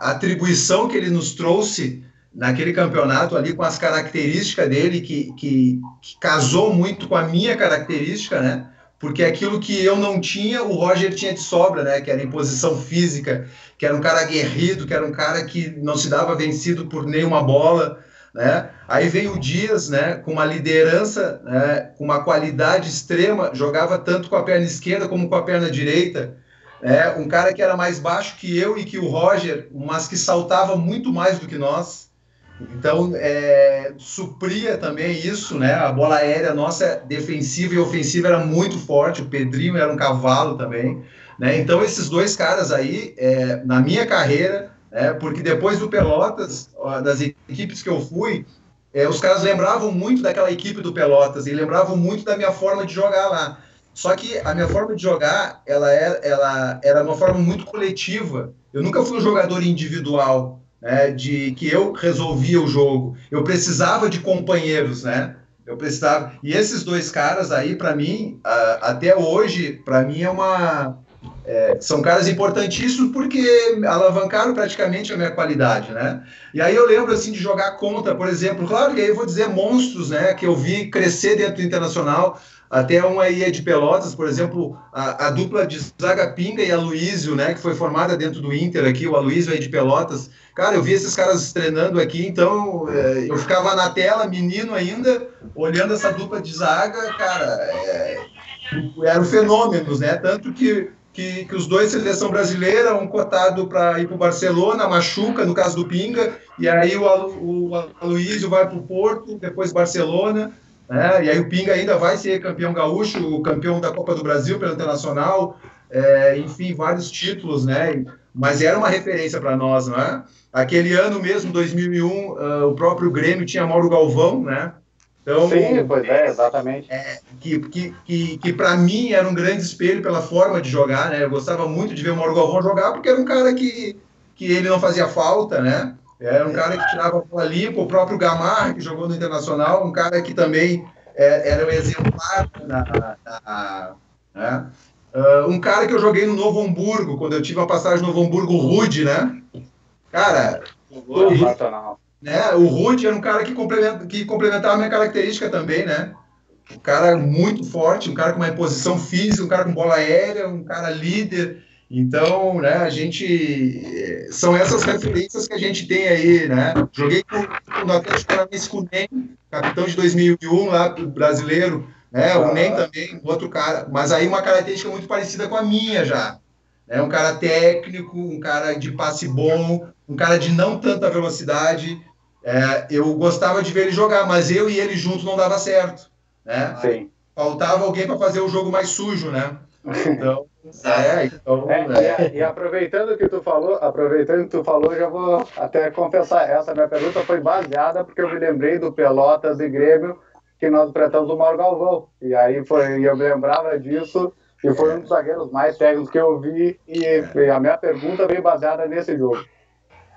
a atribuição que ele nos trouxe naquele campeonato ali com as características dele, que, que, que, casou muito com a minha característica, né? Porque aquilo que eu não tinha, o Roger tinha de sobra, né? Que era imposição física, que era um cara aguerrido, que era um cara que não se dava vencido por nenhuma bola, né? Aí veio o Dias, né? Com uma liderança, né? com uma qualidade extrema, jogava tanto com a perna esquerda como com a perna direita, é um cara que era mais baixo que eu e que o Roger, mas que saltava muito mais do que nós, então, é, supria também isso, né? A bola aérea nossa, defensiva e ofensiva, era muito forte. O Pedrinho era um cavalo também. Né? Então, esses dois caras aí, é, na minha carreira, é, porque depois do Pelotas, das equipes que eu fui, é, os caras lembravam muito daquela equipe do Pelotas e lembravam muito da minha forma de jogar lá. Só que a minha forma de jogar, ela era, é, ela era uma forma muito coletiva. Eu nunca fui um jogador individual né, de que eu resolvia o jogo. Eu precisava de companheiros, né? Eu precisava. E esses dois caras aí, para mim, até hoje, para mim é uma é, são caras importantíssimos porque alavancaram praticamente a minha qualidade, né? E aí eu lembro assim de jogar contra, por exemplo, claro que aí eu vou dizer monstros, né? Que eu vi crescer dentro do internacional. Até um aí é de Pelotas, por exemplo, a, a dupla de Zaga Pinga e Aloísio, né? Que foi formada dentro do Inter aqui, o Aloísio aí de Pelotas. Cara, eu vi esses caras treinando aqui, então é, eu ficava na tela, menino ainda, olhando essa dupla de zaga, cara, é, eram fenômenos, né? Tanto que, que, que, os dois seleção brasileira, um cotado para ir para o Barcelona, machuca, no caso do Pinga, e aí o, o Aloysio vai para o Porto, depois Barcelona, né? E aí o Pinga ainda vai ser campeão gaúcho, campeão da Copa do Brasil pelo Internacional, é, enfim, vários títulos, né? Mas era uma referência para nós, não é? Aquele ano mesmo, 2001, uh, ah, o próprio Grêmio tinha Mauro Galvão, né?
Então, Sim, pois é, exatamente.
É, que que, que, que para mim era um grande espelho pela forma de jogar, né? Eu gostava muito de ver o Mauro Galvão jogar, porque era um cara que, que ele não fazia falta, né? Era um cara que tirava a bola limpa, o próprio Gamar, que jogou no Internacional, um cara que também é, era um exemplar na, na, na né? Uh, um cara que eu joguei no Novo Hamburgo, quando eu tive uma passagem no Novo Hamburgo, Rude, né? Cara, o, né, o Rude era um cara que, complementa, que complementava a minha característica também, né? Um cara muito forte, um cara com uma posição física, um cara com bola aérea, um cara líder. Então, né, a gente. São essas referências que a gente tem aí, né? Joguei com, no Atlético Paranaense com o NEM, capitão de 2001 lá, brasileiro, né? O NEM também, outro cara. Mas aí uma característica muito parecida com a minha já. É um cara técnico, um cara de passe bom, um cara de não tanta velocidade. É, eu gostava de ver ele jogar, mas eu e ele juntos não dava certo. Né?
Sim.
Faltava alguém para fazer o jogo mais sujo, né? Então,
é, então é, e, e, aproveitando que tu falou, aproveitando que tu falou, já vou até confessar, essa minha pergunta foi baseada porque eu me lembrei do Pelotas e Grêmio que nós enfrentamos o Mauro Galvão. E aí foi, eu me lembrava disso e foi um dos zagueiros mais técnicos que eu vi e, e a minha pergunta veio baseada nesse jogo.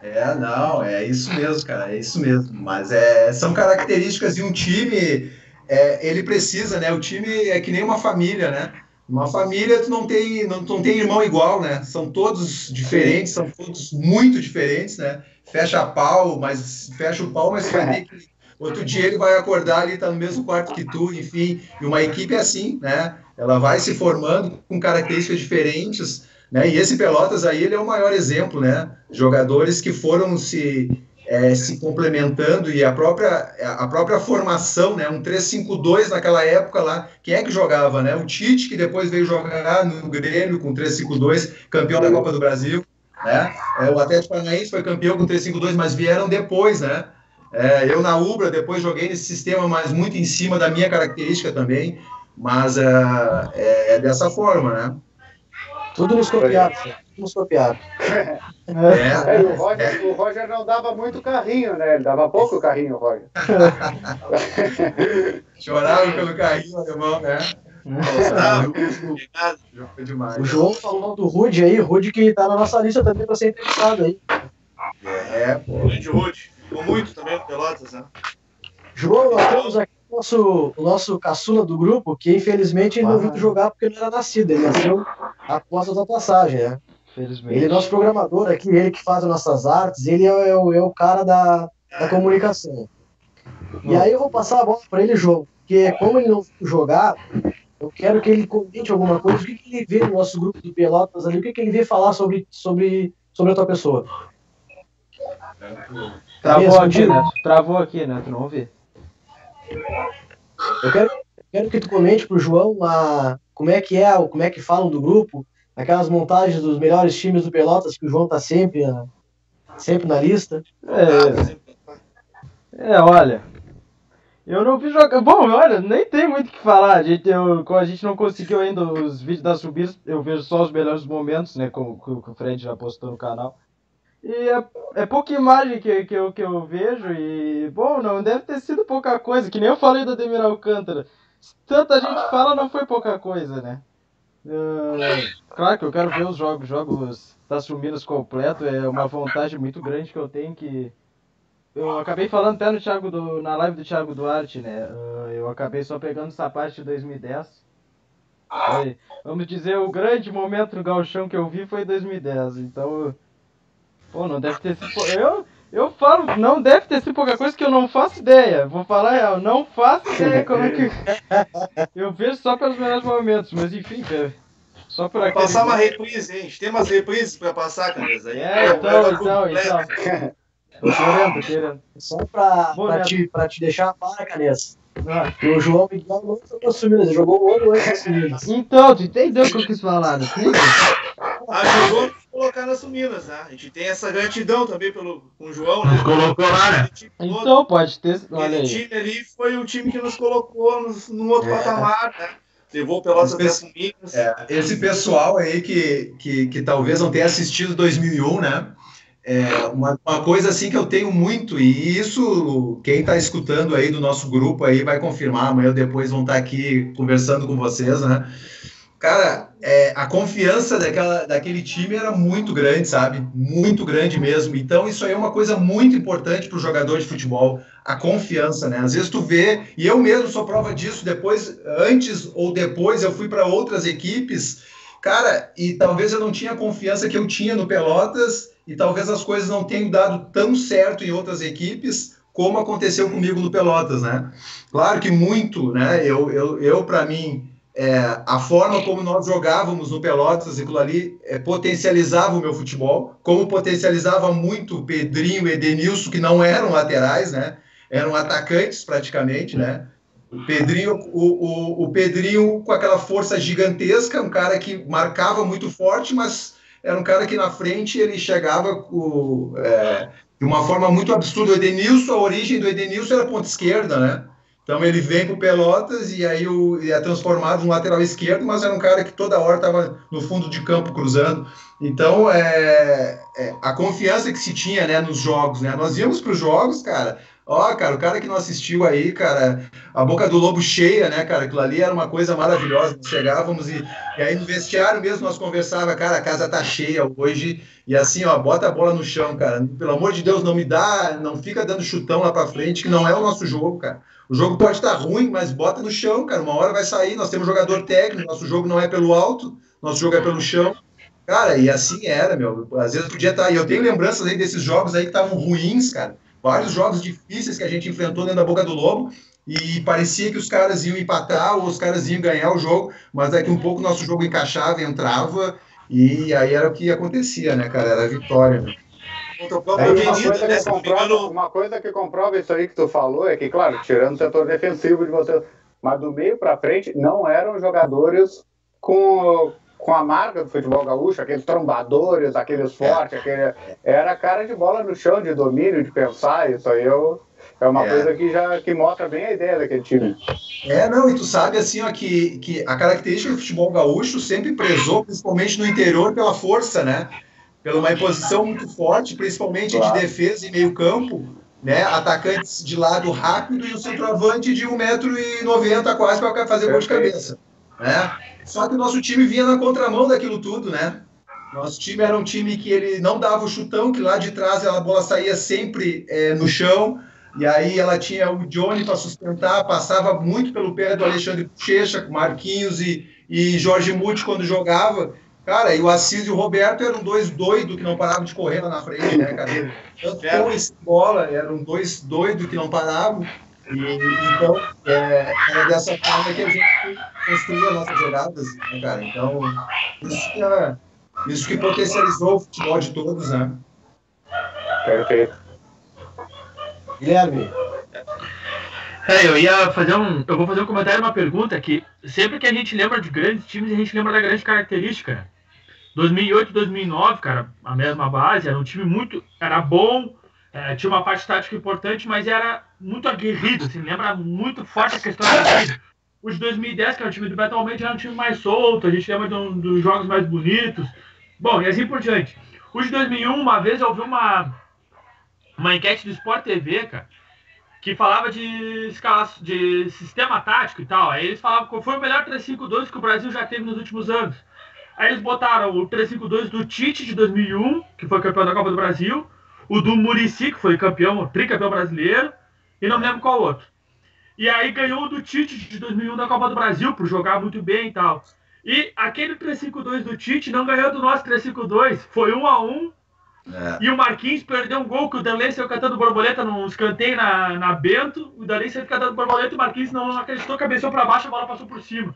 É, não, é isso mesmo, cara, é isso mesmo. Mas é, são características de um time, é, ele precisa, né? O time é que nem uma família, né? Uma família, tu não tem, não, não tem irmão igual, né? São todos diferentes, são todos muito diferentes, né? Fecha pau, mas fecha o pau, mas vai ter que. Outro dia ele vai acordar ali, tá no mesmo quarto que tu, enfim. E uma equipe é assim, né? Ela vai se formando com características diferentes né? E esse Pelotas aí ele é o maior exemplo, né? Jogadores que foram se, é, se complementando e a própria, a própria formação, né? Um 3-5-2 naquela época lá, quem é que jogava, né? O Tite, que depois veio jogar no Grêmio com 3-5-2, campeão da Copa do Brasil, né? É, o Atlético Paranaense foi campeão com 3-5-2, mas vieram depois, né? É, eu na Ubra depois joguei nesse sistema, mas muito em cima da minha característica também, mas é, é, é dessa forma, né?
Tudo nos copiaram, tudo nos copiaram.
É, é o, Roger, o Roger não dava muito carrinho, né? Ele dava pouco carrinho, o Roger.
Chorava pelo carrinho alemão, né?
o João falou do Rude aí, Rude que tá na nossa lista também para ser entrevistado aí.
É, pô. Grande Rude. Ficou muito também no Pelotas, né?
João, nós temos aqui nosso, o nosso caçula do grupo, que infelizmente ele não viu jogar porque não era nascido, ele nasceu após a sua passagem, né? Ele é nosso programador aqui, ele que faz as nossas artes, ele é, é, o, é o cara da, da comunicação. E aí eu vou passar a bola para ele, João, porque como ele não jogar, eu quero que ele comente alguma coisa, o que, que ele vê no nosso grupo de Pelotas ali, o que, que ele vê falar sobre, sobre, sobre a tua pessoa.
Travou aqui, Neto. Travou aqui, Neto, não ouvi.
Eu quero, quero que tu comente pro João a, como é que é, como é que falam do grupo, aquelas montagens dos melhores times do Pelotas que o João tá sempre, sempre na lista.
É, é olha, eu não vi jogar. Bom, olha, nem tem muito o que falar. A gente, eu, a gente não conseguiu ainda os vídeos das subidas, eu vejo só os melhores momentos, né? Como o Fred já postou no canal. E é, é pouca imagem que, que, eu, que eu vejo e, bom, não deve ter sido pouca coisa, que nem eu falei do Ademir Alcântara. Tanta gente fala, não foi pouca coisa, né? Uh, claro que eu quero ver os jogos, jogos das Minas completo, é uma vontade muito grande que eu tenho que... Eu acabei falando até no Thiago do, na live do Thiago Duarte, né? Uh, eu acabei só pegando essa parte de 2010. Foi, vamos dizer, o grande momento no gauchão que eu vi foi 2010, então... Pô, não deve ter sido. Eu, eu falo, não deve ter sido pouca coisa que eu não faço ideia. Vou falar real, não faço ideia como é que. Eu vejo só pelos melhores momentos, mas enfim, é só por aqui.
Passar uma reprise, hein? A gente tem umas reprises pra passar, Canesa.
É, então, então, então. Tô querendo, tô querendo.
Só pra, pra, te, pra te deixar para, Canessa. Ah. O João Miguel não foi ele jogou o ano antes Suminas.
Então, tu entendeu o que eu quis falar, não?
Ah, jogou colocar nas Suminas, né? A gente tem essa gratidão também pelo, com o João, né?
Nos colocou lá, né? Então, pode ter.
Olha Aquele time ali foi o time que nos colocou no, num outro é. patamar, né? Levou o Pelotas até Suminas.
É, esse pessoal aí que, que, que talvez não tenha assistido 2001, né? É uma, uma, coisa assim que eu tenho muito, e isso quem está escutando aí do nosso grupo aí vai confirmar, amanhã ou depois vão estar tá aqui conversando com vocês, né? Cara, é, a confiança daquela, daquele time era muito grande, sabe? Muito grande mesmo. Então, isso aí é uma coisa muito importante para o jogador de futebol, a confiança, né? Às vezes tu vê, e eu mesmo sou prova disso, depois, antes ou depois, eu fui para outras equipes, cara, e talvez eu não tinha a confiança que eu tinha no Pelotas, e talvez as coisas não tenham dado tão certo em outras equipes, como aconteceu comigo no Pelotas, né? Claro que muito, né? Eu, eu, eu para mim é, a forma como nós jogávamos no Pelotas, aquilo ali é, potencializava o meu futebol, como potencializava muito o Pedrinho e Edenilson, que não eram laterais, né? Eram atacantes praticamente, né? O Pedrinho, o, o, o Pedrinho com aquela força gigantesca, um cara que marcava muito forte, mas era um cara que na frente ele chegava com, é, de uma forma muito absurda. O Edenilson, a origem do Edenilson era ponta esquerda, né? Então ele vem com Pelotas e aí o, é transformado no lateral esquerdo, mas era um cara que toda hora estava no fundo de campo cruzando. Então é, é, a confiança que se tinha né, nos jogos, né? Nós íamos para os jogos, cara. Ó, cara, o cara que não assistiu aí, cara, a boca do lobo cheia, né, cara? Aquilo ali era uma coisa maravilhosa. Chegávamos e, e aí no vestiário mesmo nós conversava, cara, a casa tá cheia hoje. E assim, ó, bota a bola no chão, cara. Pelo amor de Deus, não me dá, não fica dando chutão lá para frente, que não é o nosso jogo, cara. O jogo pode estar ruim, mas bota no chão, cara. Uma hora vai sair. Nós temos jogador técnico, nosso jogo não é pelo alto, nosso jogo é pelo chão. Cara, e assim era, meu. Às vezes podia estar. E eu tenho lembranças aí desses jogos aí que estavam ruins, cara. Vários jogos difíceis que a gente enfrentou dentro da boca do lobo. E parecia que os caras iam empatar ou os caras iam ganhar o jogo, mas daqui um pouco nosso jogo encaixava, entrava, e aí era o que acontecia, né, cara? Era a vitória. Né?
uma, coisa né, comprova, uma coisa que comprova isso aí que tu falou é que, claro, tirando o setor defensivo de você, mas do meio para frente não eram jogadores com, com a marca do futebol gaúcho, aqueles trombadores, aqueles fortes, aquele, era cara de bola no chão, de domínio, de pensar, isso aí eu, é uma é. coisa que já que mostra bem a ideia daquele time.
É, não, e tu sabe assim, ó, que, que a característica do futebol gaúcho sempre prezou, principalmente no interior, pela força, né? Pela uma imposição muito forte, principalmente
Claro.
de defesa e meio campo, né? Atacantes de lado rápido e o centroavante de 1,90m quase para fazer gol de cabeça. Né? Só que o nosso time vinha na contramão daquilo tudo, né? Nosso time era um time que ele não dava o chutão, que lá de trás a bola saía sempre é, no chão, e aí ela tinha o Johnny para sustentar, passava muito pelo pé do Alexandre Bochecha, Marquinhos e, e Jorge Muti quando jogava. Cara, e o Assis e o Roberto eram dois doidos que não paravam de correr lá na frente, né, cara? Tanto com esse bola, eram dois doidos que não paravam. E, então, é, era dessa forma que a gente construía as nossas jogadas, né, cara? Então, isso que, é, isso que potencializou o futebol de todos, né?
Perfeito.
Guilherme,
É, eu ia fazer um. Eu vou fazer um comentário uma pergunta que sempre que a gente lembra de grandes times, a gente lembra da grande característica. né? 2008 2009, cara, a mesma base, era um time muito. Era bom, é, tinha uma parte tática importante, mas era muito aguerrido, assim, lembra muito forte a questão da aguerrido. O de 2010, que era o time do Betalmente, era um time mais solto, a gente lembra um- dos jogos mais bonitos. Bom, e assim por diante. O de 2001, uma vez eu vi uma, uma enquete do Sport TV, cara, que falava de escala de sistema tático e tal. Aí eles falavam qual foi o melhor 3-5-2 que o Brasil já teve nos últimos anos. Aí eles botaram o 3-5-2 do Tite de 2001, que foi campeão da Copa do Brasil, o do Murici, que foi campeão, tricampeão brasileiro, e não me lembro qual outro. E aí ganhou o do Tite de 2001 da Copa do Brasil, por jogar muito bem e tal. E aquele 3-5-2 do Tite não ganhou do nosso 3-5-2, foi 1 a 1 e o Marquinhos perdeu um gol que o Danley saiu cantando borboleta num escanteio na, na Bento. O Danley saiu cantando borboleta e o Marquinhos não acreditou, cabeceou pra baixo, a bola passou por cima.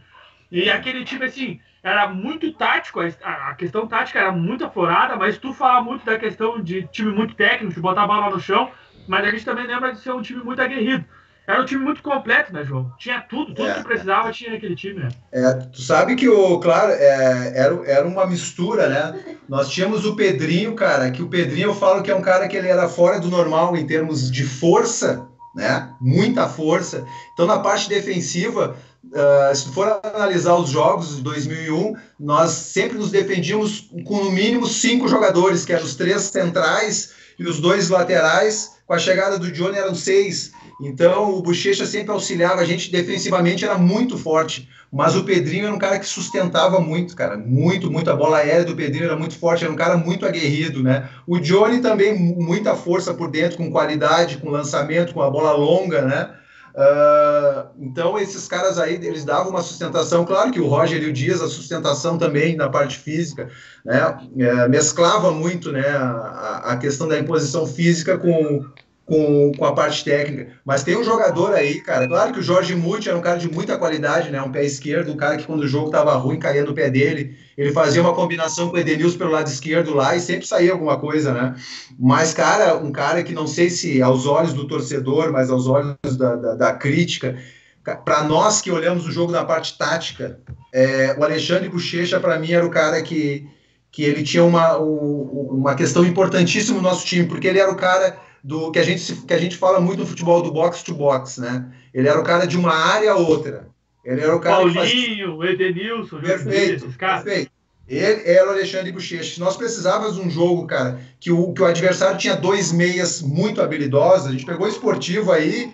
E aquele time, assim, era muito tático, a, a questão tática era muito aflorada, mas tu fala muito da questão de time muito técnico, de botar a bola no chão, mas a gente também lembra de ser um time muito aguerrido. Era um time muito completo, né, João? Tinha tudo, tudo
É.
que precisava tinha naquele time, né?
É, tu sabe que o, claro, é, era, era uma mistura, né? Nós tínhamos o Pedrinho, cara, que o Pedrinho eu falo que é um cara que ele era fora do normal em termos de força, né? Muita força. Então na parte defensiva, ah, se tu for analisar os jogos de 2001, nós sempre nos defendíamos com no mínimo cinco jogadores, que eram os três centrais e os dois laterais. Com a chegada do Johnny eram seis. Então o Bochecha sempre auxiliava a gente defensivamente, era muito forte. Mas o Pedrinho era um cara que sustentava muito, cara. Muito, muito. A bola aérea do Pedrinho era muito forte, era um cara muito aguerrido, né? O Johnny também, mu- muita força por dentro, com qualidade, com lançamento, com a bola longa, né? Ah, então, esses caras aí, eles davam uma sustentação. Claro que o Roger e o Dias, a sustentação também na parte física, né? É, mesclava muito, né? A, a questão da imposição física com, com, com a parte técnica. Mas tem um jogador aí, cara. Claro que o Jorge Muti era um cara de muita qualidade, né? Um pé esquerdo, um cara que quando o jogo tava ruim caía no pé dele. Ele fazia uma combinação com o Edenilson pelo lado esquerdo lá e sempre saía alguma coisa, né? Mas, cara, um cara que não sei se aos olhos do torcedor, mas aos olhos da, da, da crítica, para nós que olhamos o jogo na parte tática, é, o Alexandre Bochecha, para mim, era o cara que, que ele tinha uma, uma questão importantíssima no nosso time, porque ele era o cara do que a gente, que a gente fala muito no futebol do box to box, né? Ele era o cara de uma área a outra. Ele era o cara
Paulinho, Edenilson, Jorge
Perfeito, perfeito. Ele era o Alexandre Bochecha. Nós precisávamos de um jogo, cara, que o, que o adversário tinha dois meias muito habilidosos, a gente pegou o esportivo aí,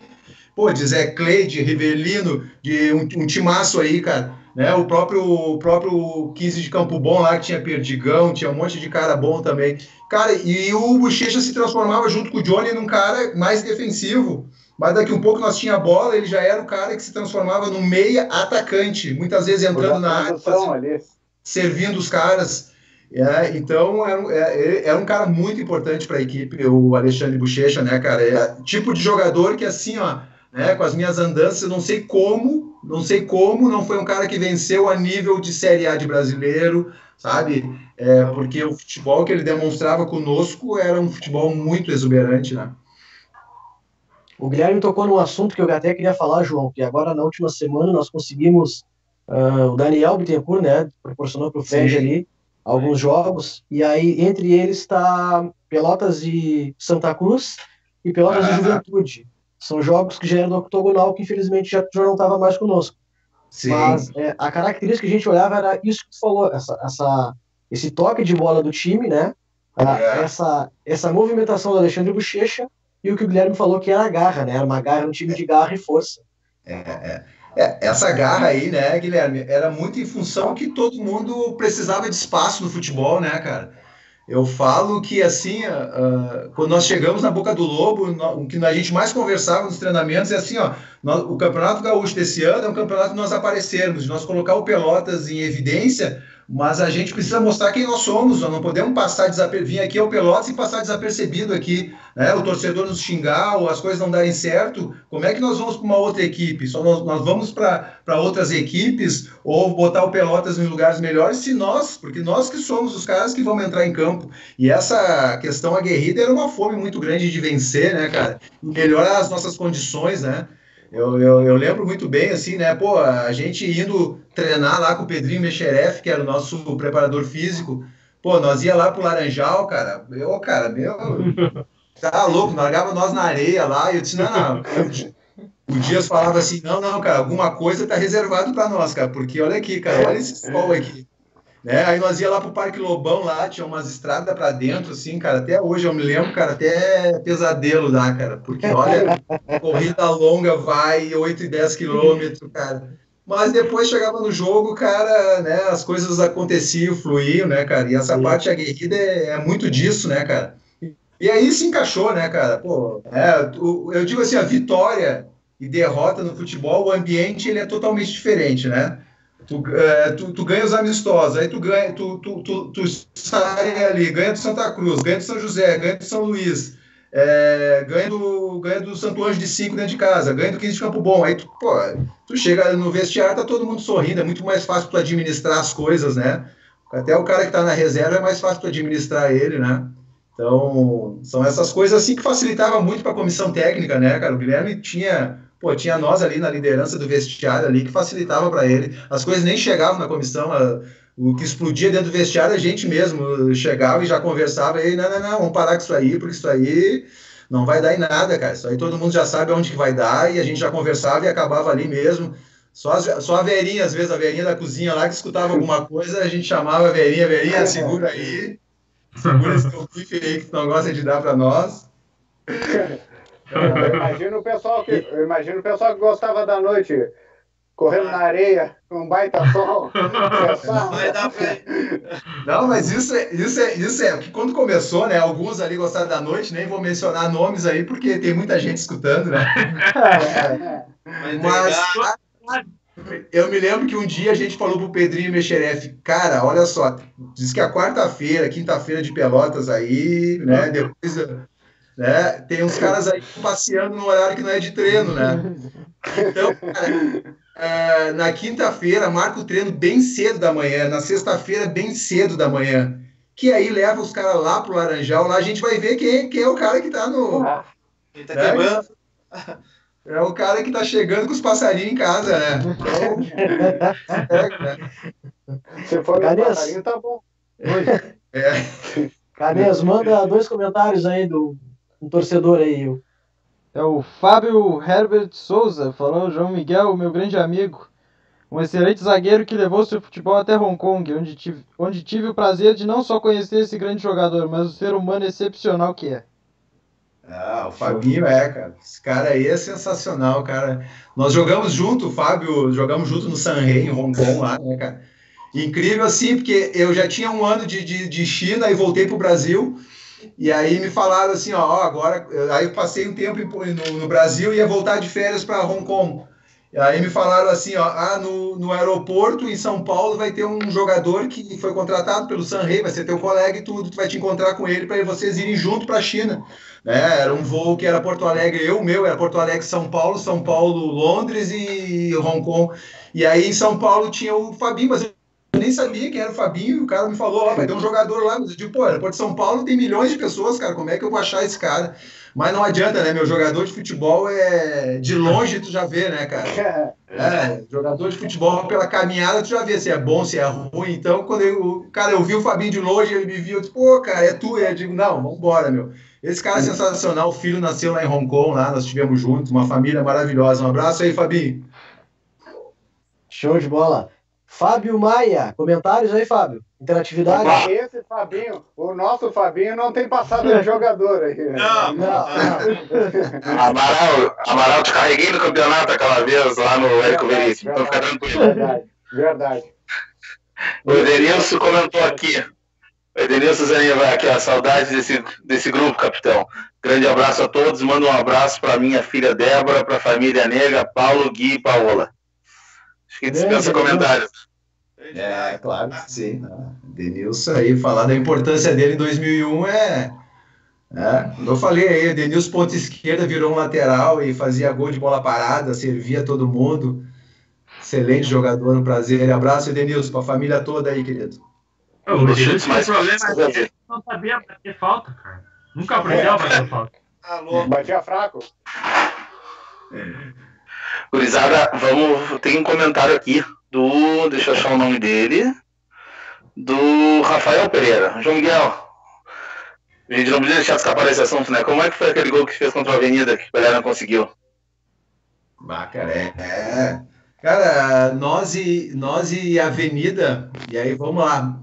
pô, de Zé Clay, de Rivelino, de um, um timaço aí, cara. Né? O próprio, o próprio 15 de Campo Bom lá, que tinha Perdigão, tinha um monte de cara bom também. Cara, e o Bochecha se transformava junto com o Johnny num cara mais defensivo. Mas daqui um pouco nós tinha a bola, ele já era o cara que se transformava num meia atacante, muitas vezes entrando na área, fazendo- servindo os caras. É, então era, um- é, era um cara muito importante para a equipe, o Alexandre Bochecha, né, cara? É tipo de jogador que assim, ó, né, com as minhas andanças, eu não sei como, não sei como, não foi um cara que venceu a nível de Série A de brasileiro, sabe? É, porque o futebol que ele demonstrava conosco era um futebol muito exuberante, né?
O Guilherme tocou num assunto que eu até queria falar, João, que agora na última semana nós conseguimos ah, o Daniel Bittencourt, né, proporcionou para o
Sim.
ali alguns jogos, e aí entre eles está Pelotas de Santa Cruz e Pelotas de
Ah.
Juventude. São jogos que já eram do octogonal, que infelizmente já, já não estava mais conosco.
Sim.
Mas é, a característica que a gente olhava era isso que tu falou, essa, essa, esse toque de bola do time, né? Ah, é. essa, essa movimentação do Alexandre Bochecha e o que o Guilherme falou que era a garra, né? Era uma garra, um time de garra e força.
É, é. É, essa garra aí, né, Guilherme, era muito em função que todo mundo precisava de espaço no futebol, né, cara? Eu falo que, assim, uh, quando nós chegamos na Boca do Lobo, no, o que a gente mais conversava nos treinamentos é assim, ó, nós, o Campeonato Gaúcho desse ano é um campeonato de nós aparecermos, de nós colocar o Pelotas em evidência mas a gente precisa mostrar quem nós somos, nós não podemos passar vir aqui ao Pelotas e passar desapercebido aqui, né? o torcedor nos xingar ou as coisas não darem certo, como é que nós vamos para uma outra equipe? Só nós, nós vamos para outras equipes ou botar o Pelotas em lugares melhores se nós, porque nós que somos os caras que vamos entrar em campo. E essa questão aguerrida era uma fome muito grande de vencer, né, cara? Melhorar as nossas condições, né? Eu, eu, eu, lembro muito bem, assim, né? Pô, a gente indo treinar lá com o Pedrinho Mecheref, que era o nosso preparador físico. Pô, nós ia lá pro Laranjal, cara. Eu, cara, meu. Tá louco, largava nós na areia lá. E eu disse, não, não. O Dias falava assim: não, não, cara, alguma coisa tá reservado para nós, cara, porque olha aqui, cara, olha esse sol aqui. Né? Aí nós ia lá pro Parque Lobão, lá tinha umas estradas para dentro, assim, cara. Até hoje eu me lembro, cara, até pesadelo lá, cara. Porque olha, corrida longa vai 8 e 10 quilômetros, cara. Mas depois chegava no jogo, cara, né? As coisas aconteciam, fluíam, né, cara? E essa parte aguerrida é, é muito disso, né, cara? E aí se encaixou, né, cara? Pô, é, eu digo assim, a vitória e derrota no futebol, o ambiente ele é totalmente diferente, né? Tu, é, tu, tu, ganha os amistosos, aí tu ganha, tu, tu, tu, tu, sai ali, ganha do Santa Cruz, ganha do São José, ganha do São Luís, é, ganha, do, ganha do Santo Anjo de 5 dentro de casa, ganha do 15 de Campo Bom. Aí tu, pô, tu chega no vestiário, tá todo mundo sorrindo, é muito mais fácil tu administrar as coisas, né? Até o cara que tá na reserva é mais fácil tu administrar ele, né? Então, são essas coisas assim que facilitava muito para a comissão técnica, né, cara? O Guilherme tinha pô, tinha nós ali na liderança do vestiário ali que facilitava para ele. As coisas nem chegavam na comissão, a, o que explodia dentro do vestiário a gente mesmo chegava e já conversava e não, não, não, vamos parar com isso aí, porque isso aí não vai dar em nada, cara. Isso aí todo mundo já sabe onde que vai dar e a gente já conversava e acabava ali mesmo. Só, as, só a Verinha, às vezes, a Verinha da cozinha lá que escutava alguma coisa, a gente chamava a Verinha, Verinha, segura aí, segura esse teu aí que tu não gosta de dar para nós.
Eu imagino o pessoal que, eu imagino o pessoal que gostava da noite correndo na areia, com um baita sol.
Não, mas isso é, isso é, isso é, que quando começou, né? Alguns ali gostaram da noite, nem vou mencionar nomes aí, porque tem muita gente escutando, né? mas eu me lembro que um dia a gente falou pro Pedrinho Mexeref, cara, olha só, diz que a quarta-feira, quinta-feira de Pelotas aí, né? Depois né? Tem uns caras aí passeando no horário que não é de treino, né? Então, cara, é, na quinta-feira marca o treino bem cedo da manhã, na sexta-feira bem cedo da manhã, que aí leva os caras lá pro Laranjal, lá a gente vai ver quem, quem é o cara que tá no... Quem tá né? É o cara que tá chegando com os passarinhos em casa, né?
É, né? Se for o passarinho, tá bom.
É. Canês, manda dois comentários aí do um torcedor aí.
É o Fábio Herbert Souza, falou João Miguel, meu grande amigo. Um excelente zagueiro que levou seu futebol até Hong Kong, onde tive, onde tive o prazer de não só conhecer esse grande jogador, mas o ser humano excepcional que é.
Ah, o Fabinho é, cara. Esse cara aí é sensacional, cara. Nós jogamos junto, Fábio, jogamos junto no Sanhei, em Hong Kong, lá, né, cara? Incrível assim, porque eu já tinha um ano de, de, de China e voltei para o Brasil. E aí me falaram assim, ó, agora. Aí eu passei um tempo no, no Brasil e ia voltar de férias para Hong Kong. E aí me falaram assim, ó, ah, no, no aeroporto em São Paulo vai ter um jogador que foi contratado pelo Sanrei, vai ser teu colega e tudo, tu vai te encontrar com ele para vocês irem junto para a China. Né? Era um voo que era Porto Alegre, eu, meu, era Porto Alegre, São Paulo, São Paulo, Londres e Hong Kong. E aí em São Paulo tinha o Fabinho, mas eu nem sabia quem era o Fabinho, e o cara me falou, ó, vai ter um jogador lá. Eu digo, pô, aeroporto de São Paulo tem milhões de pessoas, cara, como é que eu vou achar esse cara? Mas não adianta, né? Meu jogador de futebol é de longe, tu já vê, né, cara? É, jogador de futebol pela caminhada, tu já vê se é bom, se é ruim. Então, quando eu, cara, eu vi o Fabinho de longe, ele me viu, eu disse, pô, cara, é tu. Eu digo, não, vambora, meu. Esse cara é sensacional, o filho nasceu lá em Hong Kong, lá, nós estivemos juntos, uma família maravilhosa. Um abraço aí, Fabinho.
Show de bola. Fábio Maia, comentários aí, Fábio? Interatividade?
Esse Fabinho, o nosso Fabinho não tem passado de jogador aí.
Não, não.
Amaral, Amaral, te carreguei no campeonato aquela vez lá no Érico Veríssimo, então fica tranquilo.
Verdade, verdade.
O Edenilson comentou aqui. O Edenilson Zaninha vai aqui, a saudade desse, desse grupo, capitão. Grande abraço a todos. Manda um abraço para minha filha Débora, para a família Nega, Paulo, Gui e Paola. Que dispensa comentários.
É, claro que sim. né? Denilson aí, falar da importância dele em 2001 é. é como eu falei aí, Denilson ponta esquerda virou um lateral e fazia gol de bola parada, servia todo mundo. Excelente jogador, um prazer. Abraço, Edenilson, para a família toda aí, querido.
O Denilson
mais
problema é que ele não sabia bater falta, cara. Nunca aprendeu a bater falta.
Tá louco.
Batia fraco?
Gurizada, vamos. Tem um comentário aqui do. Deixa eu achar o nome dele. Do Rafael Pereira. João Miguel. A gente não podia deixar escapar desse assunto, né? Como é que foi aquele gol que fez contra a Avenida que o Pelé não conseguiu?
Bah, cara, é. Cara, nós e, nós e Avenida, e aí vamos lá.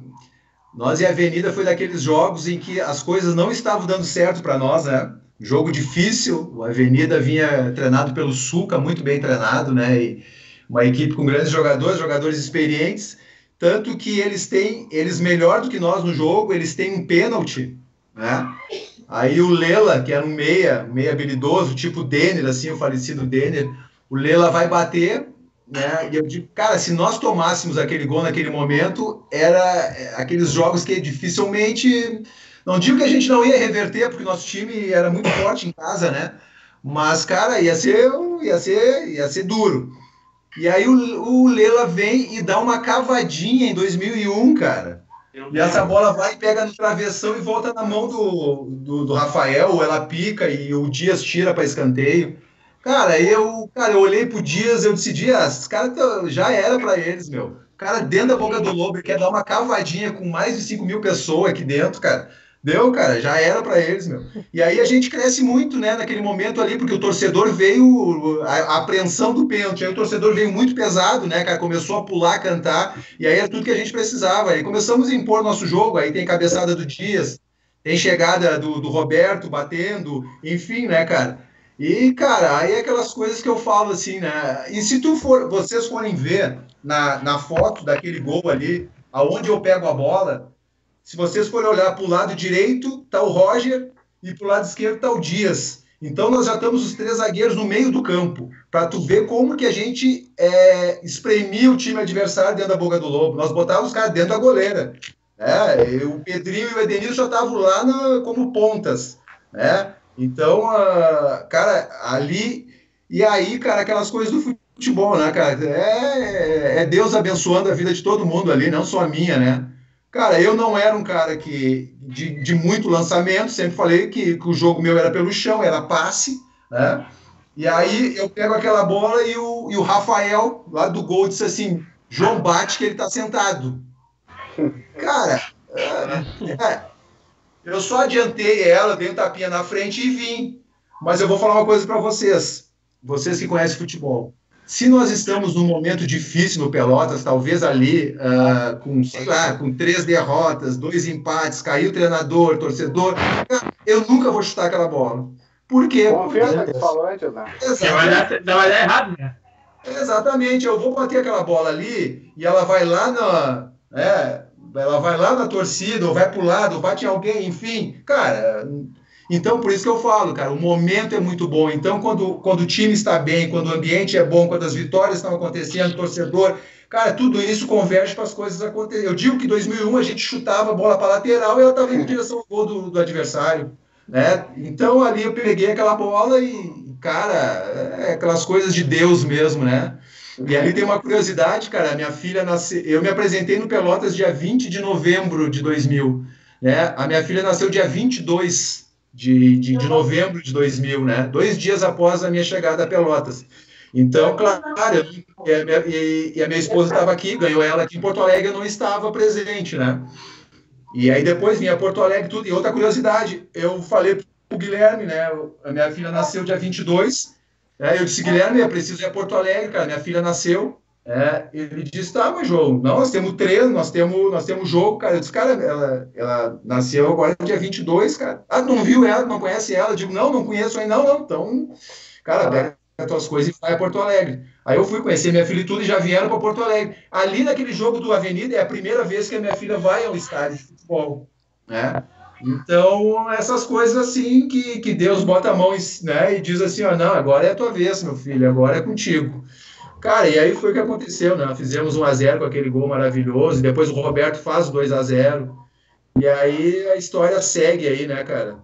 Nós e Avenida foi daqueles jogos em que as coisas não estavam dando certo para nós, né? Jogo difícil, o Avenida vinha treinado pelo Suca, muito bem treinado, né? E uma equipe com grandes jogadores, jogadores experientes, tanto que eles têm, eles melhor do que nós no jogo, eles têm um pênalti, né? Aí o Lela, que era um meia, um meia habilidoso, tipo Denner, assim, o falecido Denner, o Lela vai bater, né? E eu digo, cara, se nós tomássemos aquele gol naquele momento, era é, aqueles jogos que dificilmente. Não digo que a gente não ia reverter, porque nosso time era muito forte em casa, né? Mas, cara, ia ser, ia ser, ia ser duro. E aí o, o Lela vem e dá uma cavadinha em 2001, cara. E essa bola vai e pega no travessão e volta na mão do, do, do Rafael, ela pica e o Dias tira para escanteio. Cara, eu, cara, eu olhei pro Dias, eu disse, Dias, os caras tão- já era para eles, meu. O cara dentro da boca do lobo, ele quer dar uma cavadinha com mais de 5 mil pessoas aqui dentro, cara. Deu, cara, já era para eles, meu. E aí a gente cresce muito, né, naquele momento ali, porque o torcedor veio, a, a apreensão do pênalti, aí o torcedor veio muito pesado, né, cara, começou a pular, cantar, e aí é tudo que a gente precisava. Aí começamos a impor nosso jogo, aí tem cabeçada do Dias, tem chegada do, do Roberto batendo, enfim, né, cara. E, cara, aí é aquelas coisas que eu falo assim, né? E se tu for, vocês forem ver na, na foto daquele gol ali, aonde eu pego a bola, se vocês forem olhar para o lado direito, tá o Roger e para o lado esquerdo tá o Dias. Então nós já estamos os três zagueiros no meio do campo, para tu ver como que a gente é, espremia o time adversário dentro da boca do lobo. Nós botávamos os caras dentro da goleira. Né? O Pedrinho e o Edenilson já estavam lá como pontas. Né? Então, ah, cara, ali. E aí, cara, aquelas coisas do futebol, né, cara? É, é Deus abençoando a vida de todo mundo ali, não só a minha, né? Cara, eu não era um cara que de, de muito lançamento, sempre falei que, que o jogo meu era pelo chão, era passe, né? E aí eu pego aquela bola e o, e o Rafael, lá do gol, disse assim: João bate que ele tá sentado. Cara, é, é, eu só adiantei ela, dei um tapinha na frente e vim. Mas eu vou falar uma coisa para vocês, vocês que conhecem futebol. Se nós estamos num momento difícil no Pelotas, talvez ali, ah, com, sei lá, com três derrotas, dois empates, caiu o treinador, torcedor, eu nunca vou chutar aquela bola. Por quê?
Confiança que tu falou antes, né?
Vai dar, vai dar errado, né?
Exatamente, eu vou bater aquela bola ali e ela vai lá na. É, ela vai lá na torcida, ou vai pro lado, ou bate em alguém, enfim. Cara, então por isso que eu falo, cara, o momento é muito bom. Então, quando, quando o time está bem, quando o ambiente é bom, quando as vitórias estão acontecendo, o torcedor. Cara, tudo isso converge para as coisas acontecerem. Eu digo que em 2001 a gente chutava a bola para lateral e ela estava em direção ao gol do, do adversário. Né? Então ali eu peguei aquela bola e, cara, é aquelas coisas de Deus mesmo, né? E ali tem uma curiosidade, cara, minha filha nasceu, eu me apresentei no Pelotas dia 20 de novembro de 2000, né? A minha filha nasceu dia 22 de, de, de novembro de 2000, né? Dois dias após a minha chegada a Pelotas. Então, claro, eu- e, a minha, e- e a minha esposa estava aqui, ganhou ela aqui em Porto Alegre, eu não estava presente, né? E aí depois vinha Porto Alegre tudo. E outra curiosidade, eu falei pro Guilherme, né? A minha filha nasceu dia 22. Né, eu disse, Guilherme, eu preciso ir a Porto Alegre, cara. Minha filha nasceu. É, ele disse, tá, mas João, não, nós temos treino, nós temos, nós temos jogo, cara. Eu disse, cara, ela, ela nasceu agora dia 22, cara. Ah, não viu ela, não conhece ela? Eu digo, não, não conheço ainda, não, não. Então, cara, pega as tuas coisas e vai a Porto Alegre. Aí eu fui conhecer minha filha e tudo e já vieram para Porto Alegre. Ali naquele jogo do Avenida é a primeira vez que a minha filha vai ao estádio de futebol, né? Então, essas coisas assim que, que Deus bota a mão né, e diz assim, ó, não, agora é a tua vez, meu filho, agora é contigo. Cara, e aí foi o que aconteceu, né? Fizemos 1 a 0 com aquele gol maravilhoso, e depois o Roberto faz o 2 a 0 E aí a história segue aí, né, cara?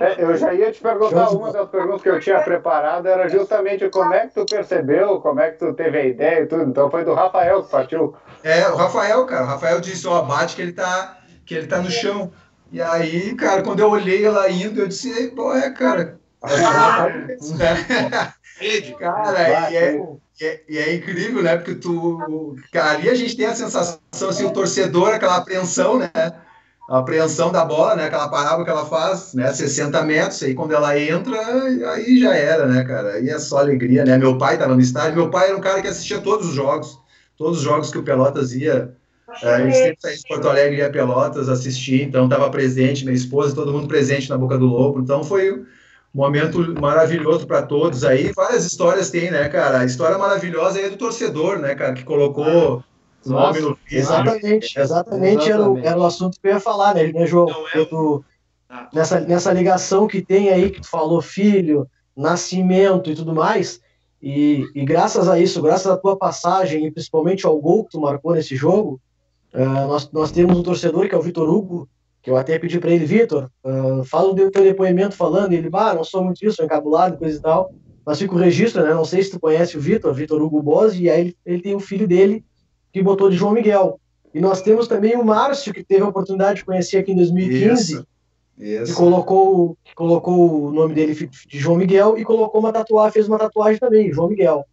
É, eu já ia te perguntar, uma das perguntas que eu tinha preparado era justamente como é que tu percebeu, como é que tu teve a ideia e tudo. Então foi do Rafael que partiu.
É, o Rafael, cara. O Rafael disse, ó, bate que ele tá, que ele tá no chão. E aí, cara, quando eu olhei ela indo, eu disse, pô, é, cara. cara, e é, e, é, e é, incrível, né? Porque tu. Ali a gente tem a sensação, assim, o torcedor, aquela apreensão, né? A apreensão da bola, né? Aquela parábola que ela faz, né? 60 metros, aí quando ela entra, aí já era, né, cara? Aí é só alegria, né? Meu pai estava no estádio, meu pai era um cara que assistia todos os jogos, todos os jogos que o Pelotas ia. É, a gente sempre saía de Porto Alegre e ia Pelotas assistir, então estava presente, minha esposa, todo mundo presente na Boca do Lobo. Então foi momento maravilhoso para todos aí. Várias histórias tem, né, cara? A história maravilhosa é do torcedor, né, cara, que colocou o nome no
Exatamente, exatamente, Era, o, era o assunto que eu ia falar, né, né João? É... Do, ah. nessa, nessa ligação que tem aí, que tu falou, filho, nascimento e tudo mais. E, e graças a isso, graças à tua passagem e principalmente ao gol que tu marcou nesse jogo, Uh, nós, nós temos um torcedor que é o Vitor Hugo, que eu até pedi para ele, Vitor, uh, fala do teu depoimento falando, e ele, bah, não sou muito isso, sou encabulado, coisa e tal, mas fica o registro, né, não sei se tu conhece o Vitor, Vitor Hugo Bose, e aí ele, ele tem o filho dele, que botou de João Miguel. E nós temos também o Márcio, que teve a oportunidade de conhecer aqui em 2015, isso, isso. Que, colocou, que colocou o nome dele de João Miguel e colocou uma tatuagem, fez uma tatuagem também, João Miguel.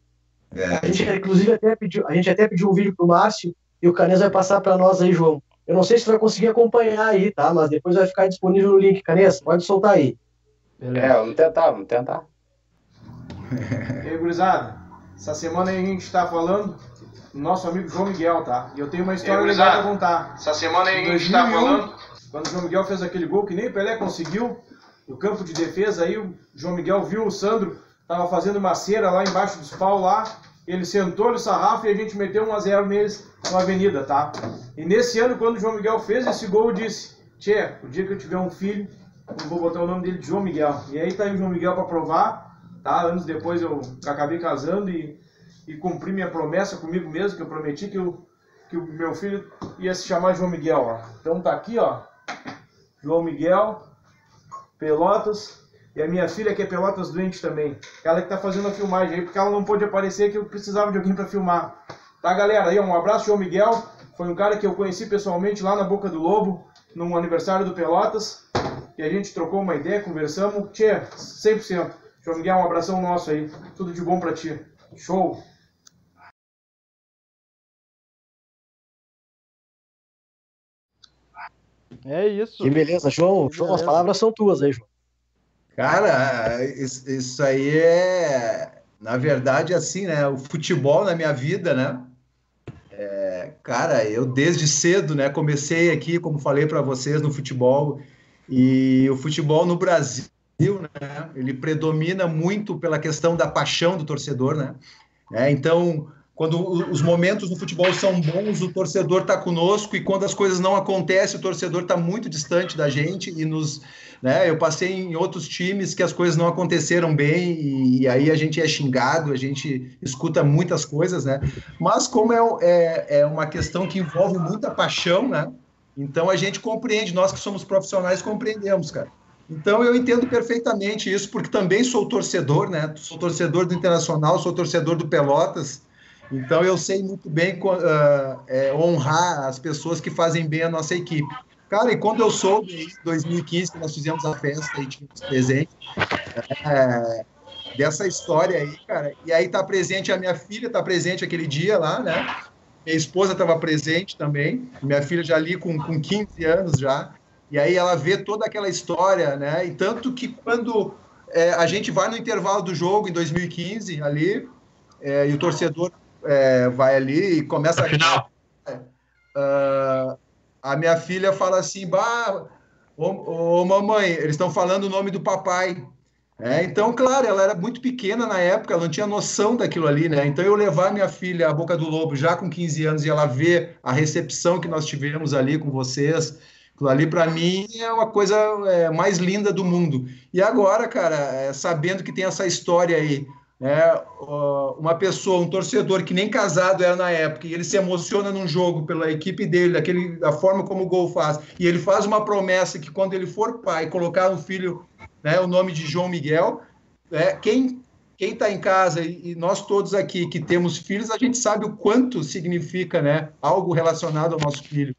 É. A gente, inclusive, até pediu, a gente até pediu um vídeo pro Márcio, e o Canês vai passar para nós aí, João. Eu não sei se vai conseguir acompanhar aí, tá? Mas depois vai ficar disponível no link. Canês, pode soltar aí.
Beleza. É, vamos tentar, vamos tentar.
E aí, gurizada, essa semana aí a gente está falando do nosso amigo João Miguel, tá? E eu tenho uma história aí, legal para contar.
Essa semana aí a gente está falando...
Quando o João Miguel fez aquele gol que nem o Pelé conseguiu, no campo de defesa aí, o João Miguel viu o Sandro, tava fazendo uma cera lá embaixo dos pau lá, ele sentou no sarrafo e a gente meteu 1 a 0 neles na avenida, tá? E nesse ano, quando o João Miguel fez esse gol, eu disse: Tchê, o dia que eu tiver um filho, eu vou botar o nome dele de João Miguel. E aí tá aí o João Miguel para provar, tá? Anos depois eu acabei casando e, e cumpri minha promessa comigo mesmo, que eu prometi que, eu, que o meu filho ia se chamar João Miguel, ó. Então tá aqui, ó. João Miguel, Pelotas, e a minha filha, que é Pelotas doente também. Ela que tá fazendo a filmagem aí, porque ela não pôde aparecer, que eu precisava de alguém para filmar. Tá, galera? Aí, um abraço, João Miguel. Foi um cara que eu conheci pessoalmente lá na Boca do Lobo, num aniversário do Pelotas. E a gente trocou uma ideia, conversamos. Tchê, 100%. João Miguel, um abração nosso aí. Tudo de bom para ti. Show!
É isso.
Que beleza, João. João, as palavras são tuas aí, João.
Cara, isso, aí é, na verdade, assim, né? O futebol na minha vida, né? É, cara, eu desde cedo, né? Comecei aqui, como falei para vocês, no futebol e o futebol no Brasil, né? Ele predomina muito pela questão da paixão do torcedor, né? É, então, quando os momentos no futebol são bons, o torcedor está conosco e quando as coisas não acontecem, o torcedor está muito distante da gente e nos né? Eu passei em outros times que as coisas não aconteceram bem e, e aí a gente é xingado, a gente escuta muitas coisas, né? Mas como é, é, é uma questão que envolve muita paixão, né? Então a gente compreende, nós que somos profissionais compreendemos, cara. Então eu entendo perfeitamente isso, porque também sou torcedor, né? Sou torcedor do Internacional, sou torcedor do Pelotas. Então eu sei muito bem uh, é, honrar as pessoas que fazem bem a nossa equipe. Cara, e quando eu soube, em 2015, que nós fizemos a festa e tínhamos presente, é, dessa história aí, cara, e aí tá presente, a minha filha tá presente aquele dia lá, né? Minha esposa estava presente também, minha filha já ali com, com 15 anos já, e aí ela vê toda aquela história, né? E tanto que quando é, a gente vai no intervalo do jogo, em 2015, ali, é, e o torcedor é, vai ali e começa
a. Final.
Uh, a minha filha fala assim, bah, ô, ô mamãe, eles estão falando o nome do papai. É, então, claro, ela era muito pequena na época, ela não tinha noção daquilo ali, né? Então, eu levar minha filha à Boca do Lobo já com 15 anos e ela ver a recepção que nós tivemos ali com vocês, aquilo ali para mim é uma coisa é, mais linda do mundo. E agora, cara, é, sabendo que tem essa história aí, é, uma pessoa, um torcedor que nem casado era na época, e ele se emociona num jogo pela equipe dele, daquele, da forma como o gol faz, e ele faz uma promessa que quando ele for pai, colocar um filho, né, o nome de João Miguel, é, quem quem está em casa e, nós todos aqui que temos filhos, a gente sabe o quanto significa, né, algo relacionado ao nosso filho.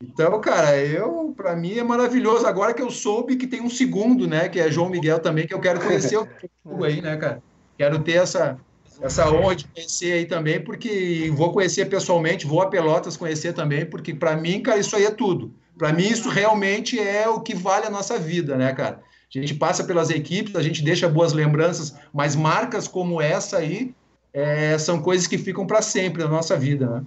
Então, cara, eu para mim é maravilhoso. Agora que eu soube que tem um segundo, né, que é João Miguel também, que eu quero conhecer o aí, né, cara? Quero ter essa, essa honra de conhecer aí também, porque vou conhecer pessoalmente, vou a Pelotas conhecer também, porque para mim, cara, isso aí é tudo. Para mim, isso realmente é o que vale a nossa vida, né, cara? A gente passa pelas equipes, a gente deixa boas lembranças, mas marcas como essa aí é, são coisas que ficam para sempre na nossa vida, né?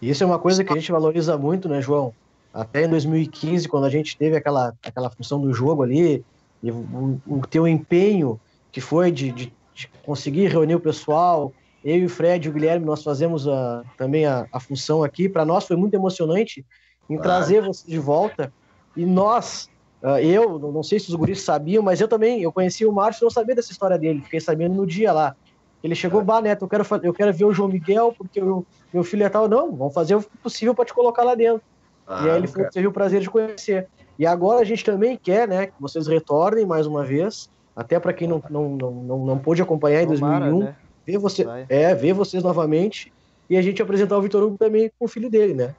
Isso é uma coisa que a gente valoriza muito, né, João? Até em 2015, quando a gente teve aquela, aquela função do jogo ali, e o, o teu empenho que foi de, de de conseguir reunir o pessoal. Eu e o Fred e o Guilherme, nós fazemos a, também a, a função aqui. Para nós foi muito emocionante em claro. trazer você de volta. E nós, uh, eu, não sei se os guris sabiam, mas eu também, eu conheci o Márcio, não sabia dessa história dele. Fiquei sabendo no dia lá. Ele chegou, é. bah, Neto, eu quero, eu quero ver o João Miguel, porque o meu filho é tal. Não, vamos fazer o possível para te colocar lá dentro. Ah, e aí ele teve o prazer de conhecer. E agora a gente também quer, né, que vocês retornem mais uma vez até para quem não, não, não, não, não pôde acompanhar em Tomara, 2001, né? ver, você, é, ver vocês novamente e a gente apresentar o Vitor Hugo também com o filho dele, né?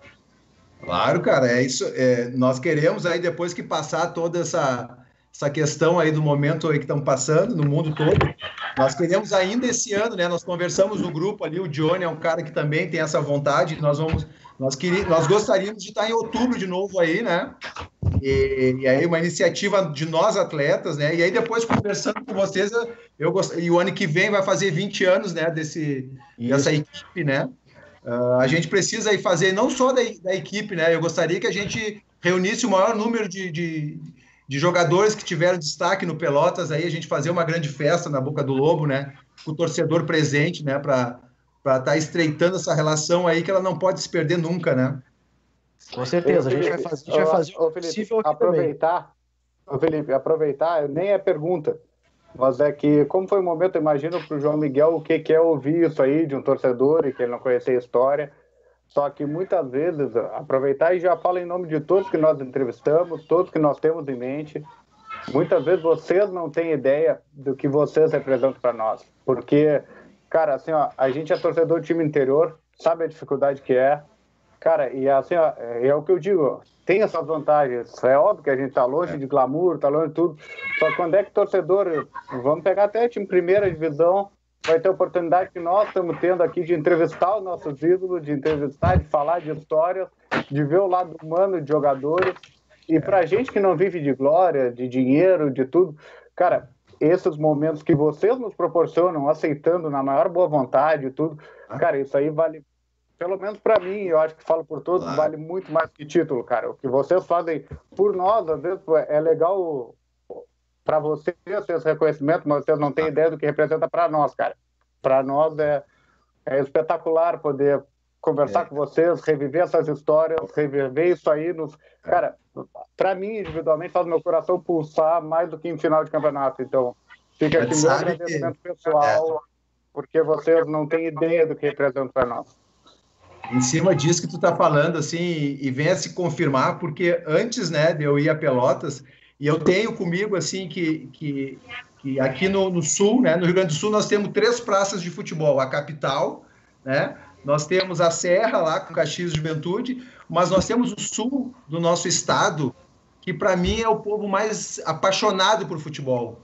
Claro, cara, é isso. É, nós queremos aí, depois que passar toda essa, essa questão aí do momento aí que estamos passando no mundo todo, nós queremos ainda esse ano, né? Nós conversamos no grupo ali, o Johnny é um cara que também tem essa vontade, nós vamos, nós, queríamos, nós gostaríamos de estar em outubro de novo aí, né? E, e, aí uma iniciativa de nós atletas, né? E aí depois conversando com vocês, eu gost... e o ano que vem vai fazer 20 anos, né? Desse dessa equipe, né? Uh, a gente precisa aí fazer não só da, da, equipe, né? Eu gostaria que a gente reunisse o maior número de, de, de, jogadores que tiveram destaque no Pelotas, aí a gente fazer uma grande festa na Boca do Lobo, né? Com o torcedor presente, né? Para estar tá estreitando essa relação aí que ela não pode se perder nunca, né?
Com certeza, a gente vai fazer, a gente vai fazer
ô, Felipe, aproveitar, ô, Felipe, aproveitar, nem é pergunta, mas é que, como foi o momento, imagino para o João Miguel o que, que é ouvir isso aí de um torcedor e que ele não conhecia a história. Só que muitas vezes, aproveitar e já fala em nome de todos que nós entrevistamos, todos que nós temos em mente. Muitas vezes vocês não têm ideia do que vocês representam para nós. Porque, cara, assim, ó, a gente é torcedor do time interior, sabe a dificuldade que é, Cara, e assim, ó, é, é o que eu digo, tem essas vantagens. É óbvio que a gente tá longe é. de glamour, tá longe de tudo. Só que quando é que torcedor, vamos pegar até time primeira divisão, vai ter oportunidade que nós estamos tendo aqui de entrevistar os nossos ídolos, de entrevistar, de falar de histórias, de ver o lado humano de jogadores. E pra gente que não vive de glória, de dinheiro, de tudo, cara, esses momentos que vocês nos proporcionam, aceitando na maior boa vontade e tudo, ah. cara, isso aí vale pelo menos para mim, eu acho que falo por todos, vale muito mais que título, cara. O que vocês fazem por nós, às vezes, é legal para vocês ter esse reconhecimento, mas vocês não têm ideia do que representa para nós, cara. Para nós é, é espetacular poder conversar é. com vocês, reviver essas histórias, reviver isso aí. Nos... É. Cara, para mim, individualmente, faz meu coração pulsar mais do que em final de campeonato. Então, fica aqui meu agradecimento que... pessoal, é. porque vocês não têm ideia do que representa para nós
em cima disso que tu tá falando, assim, e, venha se confirmar, porque antes, né, de eu ir a Pelotas, e eu tenho comigo, assim, que, que, que aqui no, no, Sul, né, no Rio Grande do Sul, nós temos três praças de futebol, a capital, né, nós temos a Serra lá, com Caxias Juventude, mas nós temos o Sul do nosso estado, que para mim é o povo mais apaixonado por futebol.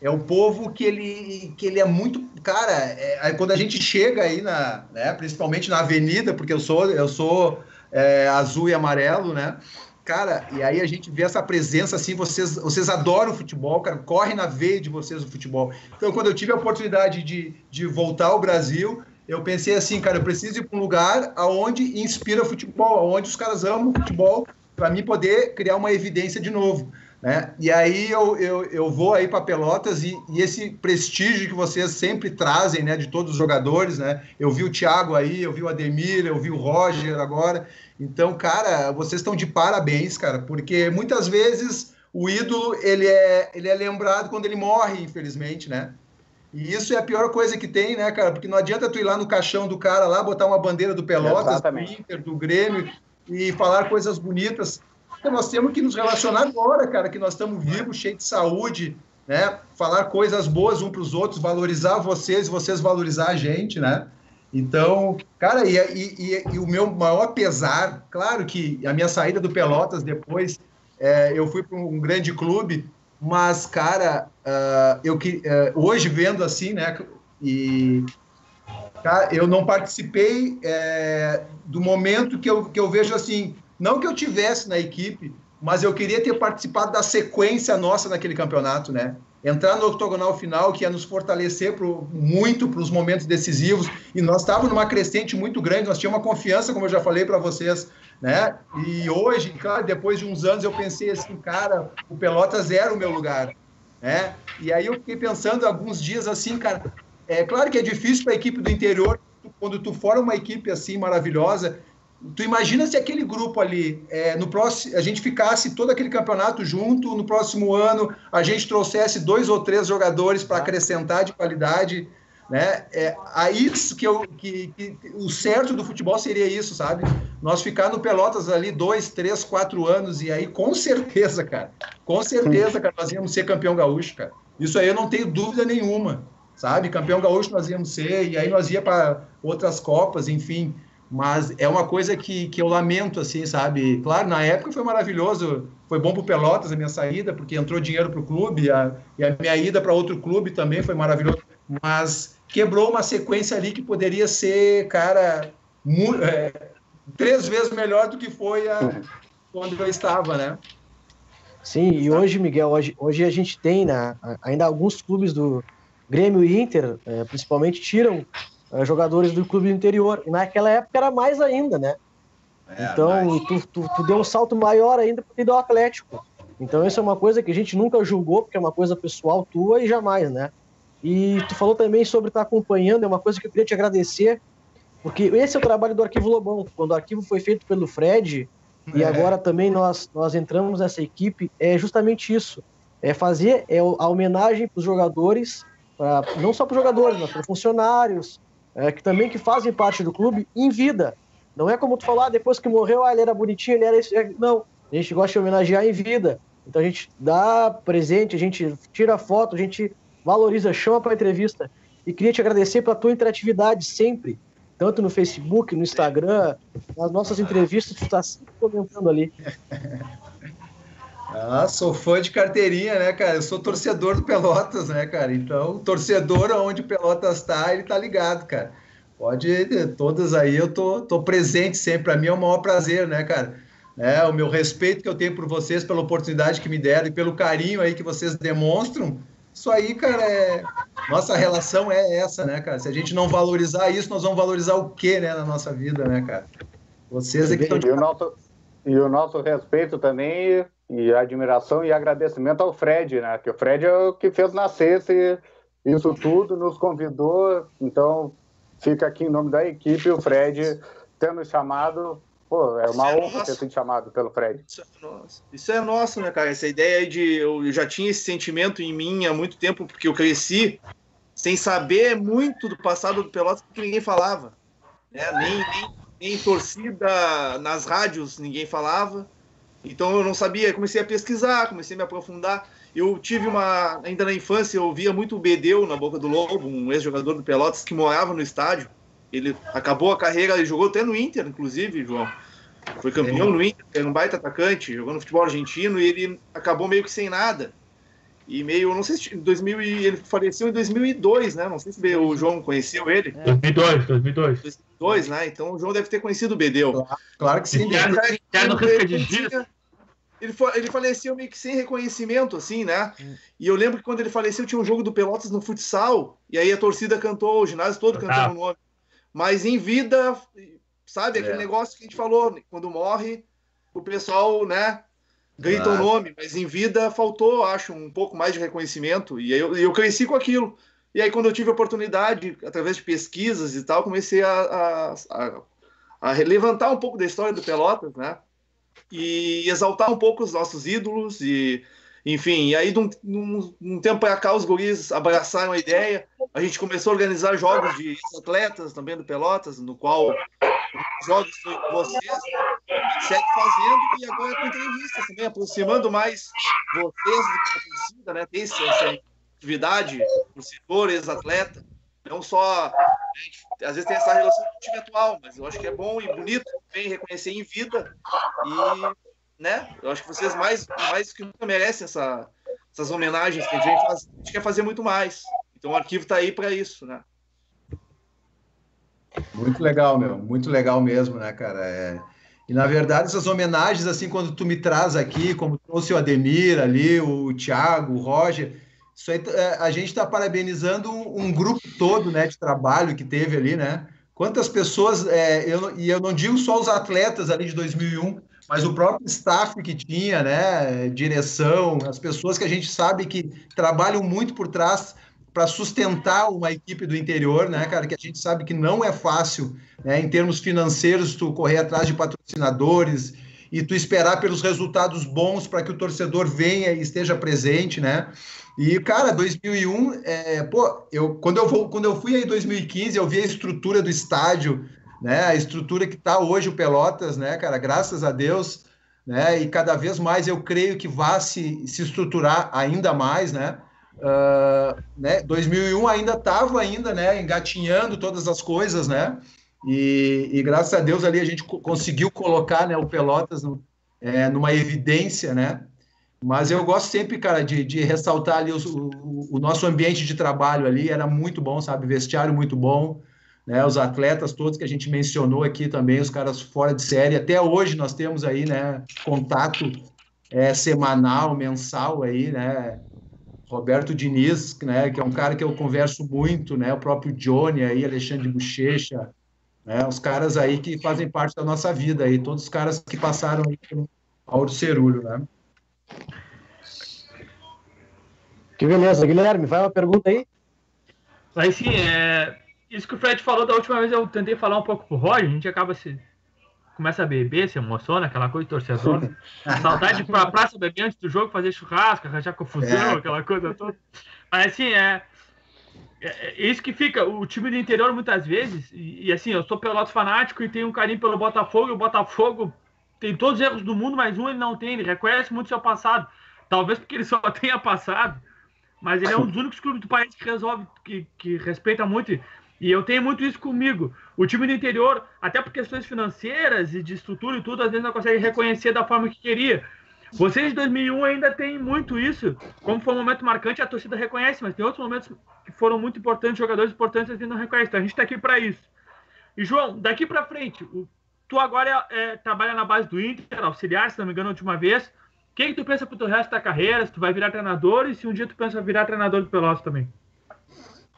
É o povo que ele, que ele é muito. Cara, é, quando a gente chega aí, na, né, principalmente na avenida, porque eu sou, eu sou é, azul e amarelo, né? Cara, e aí a gente vê essa presença assim, vocês, vocês adoram o futebol, cara, corre na veia de vocês o futebol. Então, quando eu tive a oportunidade de, de voltar ao Brasil, eu pensei assim, cara, eu preciso ir para um lugar aonde inspira futebol, aonde os caras amam futebol, para mim poder criar uma evidência de novo. Né? E aí eu, eu, eu vou aí para Pelotas e, e, esse prestígio que vocês sempre trazem, né, de todos os jogadores, né? Eu vi o Thiago aí, eu vi o Ademir, eu vi o Roger agora. Então, cara, vocês estão de parabéns, cara, porque muitas vezes o ídolo ele é, ele é lembrado quando ele morre, infelizmente, né? E isso é a pior coisa que tem, né, cara? Porque não adianta tu ir lá no caixão do cara lá, botar uma bandeira do Pelotas, Exatamente. do Inter, do Grêmio e falar coisas bonitas. Então, nós temos que nos relacionar agora, cara, que nós estamos vivos, cheios de saúde, né? Falar coisas boas um para os outros, valorizar vocês, vocês valorizar a gente, né? Então, cara, e, e, e, o meu maior pesar, claro que a minha saída do Pelotas depois, é, eu fui para um grande clube, mas, cara, uh, eu que uh, hoje vendo assim, né? E cara, eu não participei é, do momento que eu, que eu vejo assim, não que eu tivesse na equipe, mas eu queria ter participado da sequência nossa naquele campeonato, né? Entrar no octogonal final, que ia nos fortalecer pro, muito para os momentos decisivos, e nós estávamos numa crescente muito grande, nós tínhamos uma confiança, como eu já falei para vocês, né? E hoje, claro, depois de uns anos, eu pensei assim, cara, o Pelotas era o meu lugar, né? E aí eu fiquei pensando alguns dias assim, cara, é claro que é difícil para a equipe do interior, quando tu forma uma equipe assim maravilhosa, Tu imagina se aquele grupo ali, é, no próximo, a gente ficasse todo aquele campeonato junto, no próximo ano a gente trouxesse dois ou três jogadores para acrescentar de qualidade, né? É, a isso que, eu, que, que, o certo do futebol seria isso, sabe? Nós ficar no Pelotas ali dois, três, quatro anos e aí com certeza, cara, com certeza, cara, nós íamos ser campeão gaúcho, cara. Isso aí eu não tenho dúvida nenhuma, sabe? Campeão gaúcho nós íamos ser e aí nós ia para outras copas, enfim mas é uma coisa que, que eu lamento, assim, sabe? Claro, na época foi maravilhoso, foi bom para Pelotas a minha saída, porque entrou dinheiro para o clube, a, e a minha ida para outro clube também foi maravilhoso, mas quebrou uma sequência ali que poderia ser, cara, é, três vezes melhor do que foi a, quando eu estava, né?
Sim, e hoje, Miguel, hoje, hoje a gente tem né, ainda alguns clubes do Grêmio e Inter, é, principalmente, tiram jogadores do clube do interior. E naquela época era mais ainda, né? É, então, tu, tu, tu, deu um salto maior ainda porque deu Atlético. Então, isso é uma coisa que a gente nunca julgou, porque é uma coisa pessoal tua e jamais, né? E tu falou também sobre estar acompanhando, é uma coisa que eu queria te agradecer, porque esse é o trabalho do Arquivo Lobão. Quando o arquivo foi feito pelo Fred, é. e agora também nós, nós entramos nessa equipe, é justamente isso. É fazer é a homenagem para os jogadores, pra, não só para os jogadores, mas para funcionários, é, que também que fazem parte do clube em vida. Não é como tu falar, depois que morreu, ah, ele era bonitinho, ele era isso. É, não, a gente gosta de homenagear em vida. Então a gente dá presente, a gente tira foto, a gente valoriza, chama para entrevista. E queria te agradecer pela tua interatividade sempre, tanto no Facebook, no Instagram, nas nossas entrevistas, tu está sempre comentando ali.
Ah, sou fã de carteirinha, né, cara? Eu sou torcedor do Pelotas, né, cara? Então, torcedor onde o Pelotas tá, ele tá ligado, cara. Pode, todas aí eu tô, tô presente sempre. Para mim é o maior prazer, né, cara? É, o meu respeito que eu tenho por vocês, pela oportunidade que me deram e pelo carinho aí que vocês demonstram. Isso aí, cara, é... nossa relação é essa, né, cara? Se a gente não valorizar isso, nós vamos valorizar o quê, né, na nossa vida, né, cara? Vocês é que estão...
E o nosso respeito também e admiração e agradecimento ao Fred, né? Que o Fred é o que fez nascer esse, isso tudo, nos convidou. Então, fica aqui em nome da equipe o Fred tendo chamado. Pô, é uma é honra nosso. ter sido chamado pelo Fred.
Isso é nosso. Isso é nosso, né, cara? Essa ideia de. Eu já tinha esse sentimento em mim há muito tempo, porque eu cresci sem saber muito do passado do Pelotas, porque ninguém falava. Né? Nem, nem, nem torcida nas rádios ninguém falava. Então eu não sabia, comecei a pesquisar, comecei a me aprofundar. Eu tive uma. Ainda na infância, eu via muito o Bedeu na boca do Lobo, um ex-jogador do Pelotas que morava no estádio. Ele acabou a carreira, ele jogou até no Inter, inclusive, João. Foi campeão no Inter, era um baita atacante, jogou no futebol argentino e ele acabou meio que sem nada. E meio, não sei se em 2000 ele faleceu em 2002, né? Não sei se o João conheceu ele.
2002, 2002.
2002, né? Então o João deve ter conhecido o Bedeu.
Claro, claro que sim.
Ele, ele faleceu meio que sem reconhecimento, assim, né? Hum. E eu lembro que quando ele faleceu tinha um jogo do Pelotas no futsal, e aí a torcida cantou, o ginásio todo cantando o nome. mas em vida, sabe, aquele
É.
negócio que a gente falou, quando morre, o pessoal, né, grita o nome, mas em vida faltou, acho, um pouco mais de reconhecimento, e aí eu, eu cresci com aquilo. E aí, quando eu tive a oportunidade, através de pesquisas e tal, comecei a, a, a, a levantar um pouco da história do Pelotas, né? E exaltar um pouco os nossos ídolos e enfim, e aí, de um, num- num tempo para cá, os guris abraçaram a ideia. A gente começou a organizar jogos de atletas também do Pelotas, no qual jogos com vocês. Segue fazendo e agora com entrevistas também, aproximando mais vocês da torcida, né? Esse- essa atividade, torcedor, ex-atleta. Não só. gente, às vezes tem essa relação com o time atual, mas eu acho que é bom e bonito também reconhecer em vida. E né? Eu acho que vocês mais, mais que merecem essa, essas homenagens que a gente fazer. A gente quer fazer muito mais. Então o arquivo está aí para isso, né?
Muito legal, meu. Muito legal mesmo, né, cara? É... E na verdade, essas homenagens, assim, quando tu me traz aqui, como trouxe o Ademir ali, o Thiago, o Roger, isso aí, é, a gente está parabenizando um, grupo todo, né, de trabalho que teve ali, né? Quantas pessoas, é, eu, e eu não digo só os atletas ali de 2001, mas o próprio staff que tinha, né, direção, as pessoas que a gente sabe que trabalham muito por trás para sustentar uma equipe do interior, né, cara, que a gente sabe que não é fácil, né, em termos financeiros, tu correr atrás de patrocinadores e tu esperar pelos resultados bons para que o torcedor venha e esteja presente, né? E cara, 2001, é, pô, eu quando eu vou, quando eu fui aí em 2015, eu vi a estrutura do estádio, né? A estrutura que está hoje o Pelotas, né, cara? Graças a Deus, né? E cada vez mais eu creio que vai se, se estruturar ainda mais, né? Uh, né, 2001 ainda estava ainda, né, engatinhando todas as coisas, né, e, e graças a Deus ali a gente co conseguiu colocar, né, o Pelotas no, é, numa evidência, né, mas eu gosto sempre, cara, de, de ressaltar ali os, o, o, nosso ambiente de trabalho ali, era muito bom, sabe, vestiário muito bom, né, os atletas todos que a gente mencionou aqui também, os caras fora de série, até hoje nós temos aí, né, contato é, semanal, mensal aí, né, Roberto Diniz, né, que é um cara que eu converso muito, né, o próprio Johnny aí, Alexandre Bochecha, né, os caras aí que fazem parte da nossa vida aí, todos os caras que passaram aí pelo Auro Cerulho, né.
Que beleza, Guilherme, vai uma pergunta aí.
Aí sim, é... isso que o Fred falou da última vez, eu tentei falar um pouco pro Roger, a gente acaba se começa a beber, se emociona, aquela coisa de torcedor. Saudade de ir pra praça beber antes do jogo, fazer churrasco, arranjar confusão, é. aquela coisa toda. Mas assim, é, é, é, isso que fica. O time do interior, muitas vezes, e, e assim, eu sou pelotas fanático e tenho um carinho pelo Botafogo, e o Botafogo tem todos os erros do mundo, mas um ele não tem, ele reconhece muito seu passado. Talvez porque ele só tenha passado, mas ele é um dos únicos clubes do país que resolve, que, que respeita muito. E eu tenho muito isso comigo. O time do interior, até por questões financeiras e de estrutura e tudo, às vezes não consegue reconhecer da forma que queria. Vocês de 2001 ainda tem muito isso. Como foi um momento marcante, a torcida reconhece, mas tem outros momentos que foram muito importantes, jogadores importantes, a gente não reconhece. Então a gente está aqui para isso. E João, daqui para frente, o, tu agora é, trabalha na base do Inter, auxiliar, se não me engano, a última vez. O que, que tu pensa para o resto da carreira? Se tu vai virar treinador e se um dia tu pensa virar treinador do Pelotas também?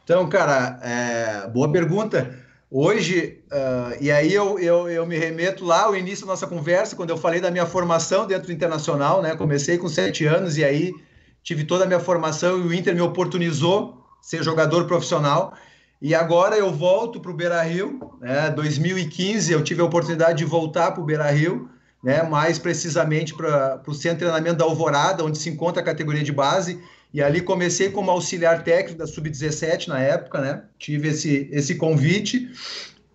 Então, cara, é, boa pergunta. Hoje, uh, e aí eu, eu, eu me remeto lá ao início da nossa conversa, quando eu falei da minha formação dentro do Internacional, né? Comecei com sete anos e aí tive toda a minha formação e o Inter me oportunizou ser jogador profissional. E agora eu volto para o Beira Rio, né? 2015 eu tive a oportunidade de voltar para o Beira Rio, né? mais precisamente para o centro de treinamento da Alvorada, onde se encontra a categoria de base. E ali comecei como auxiliar técnico da Sub-17 na época, né? Tive esse, esse convite.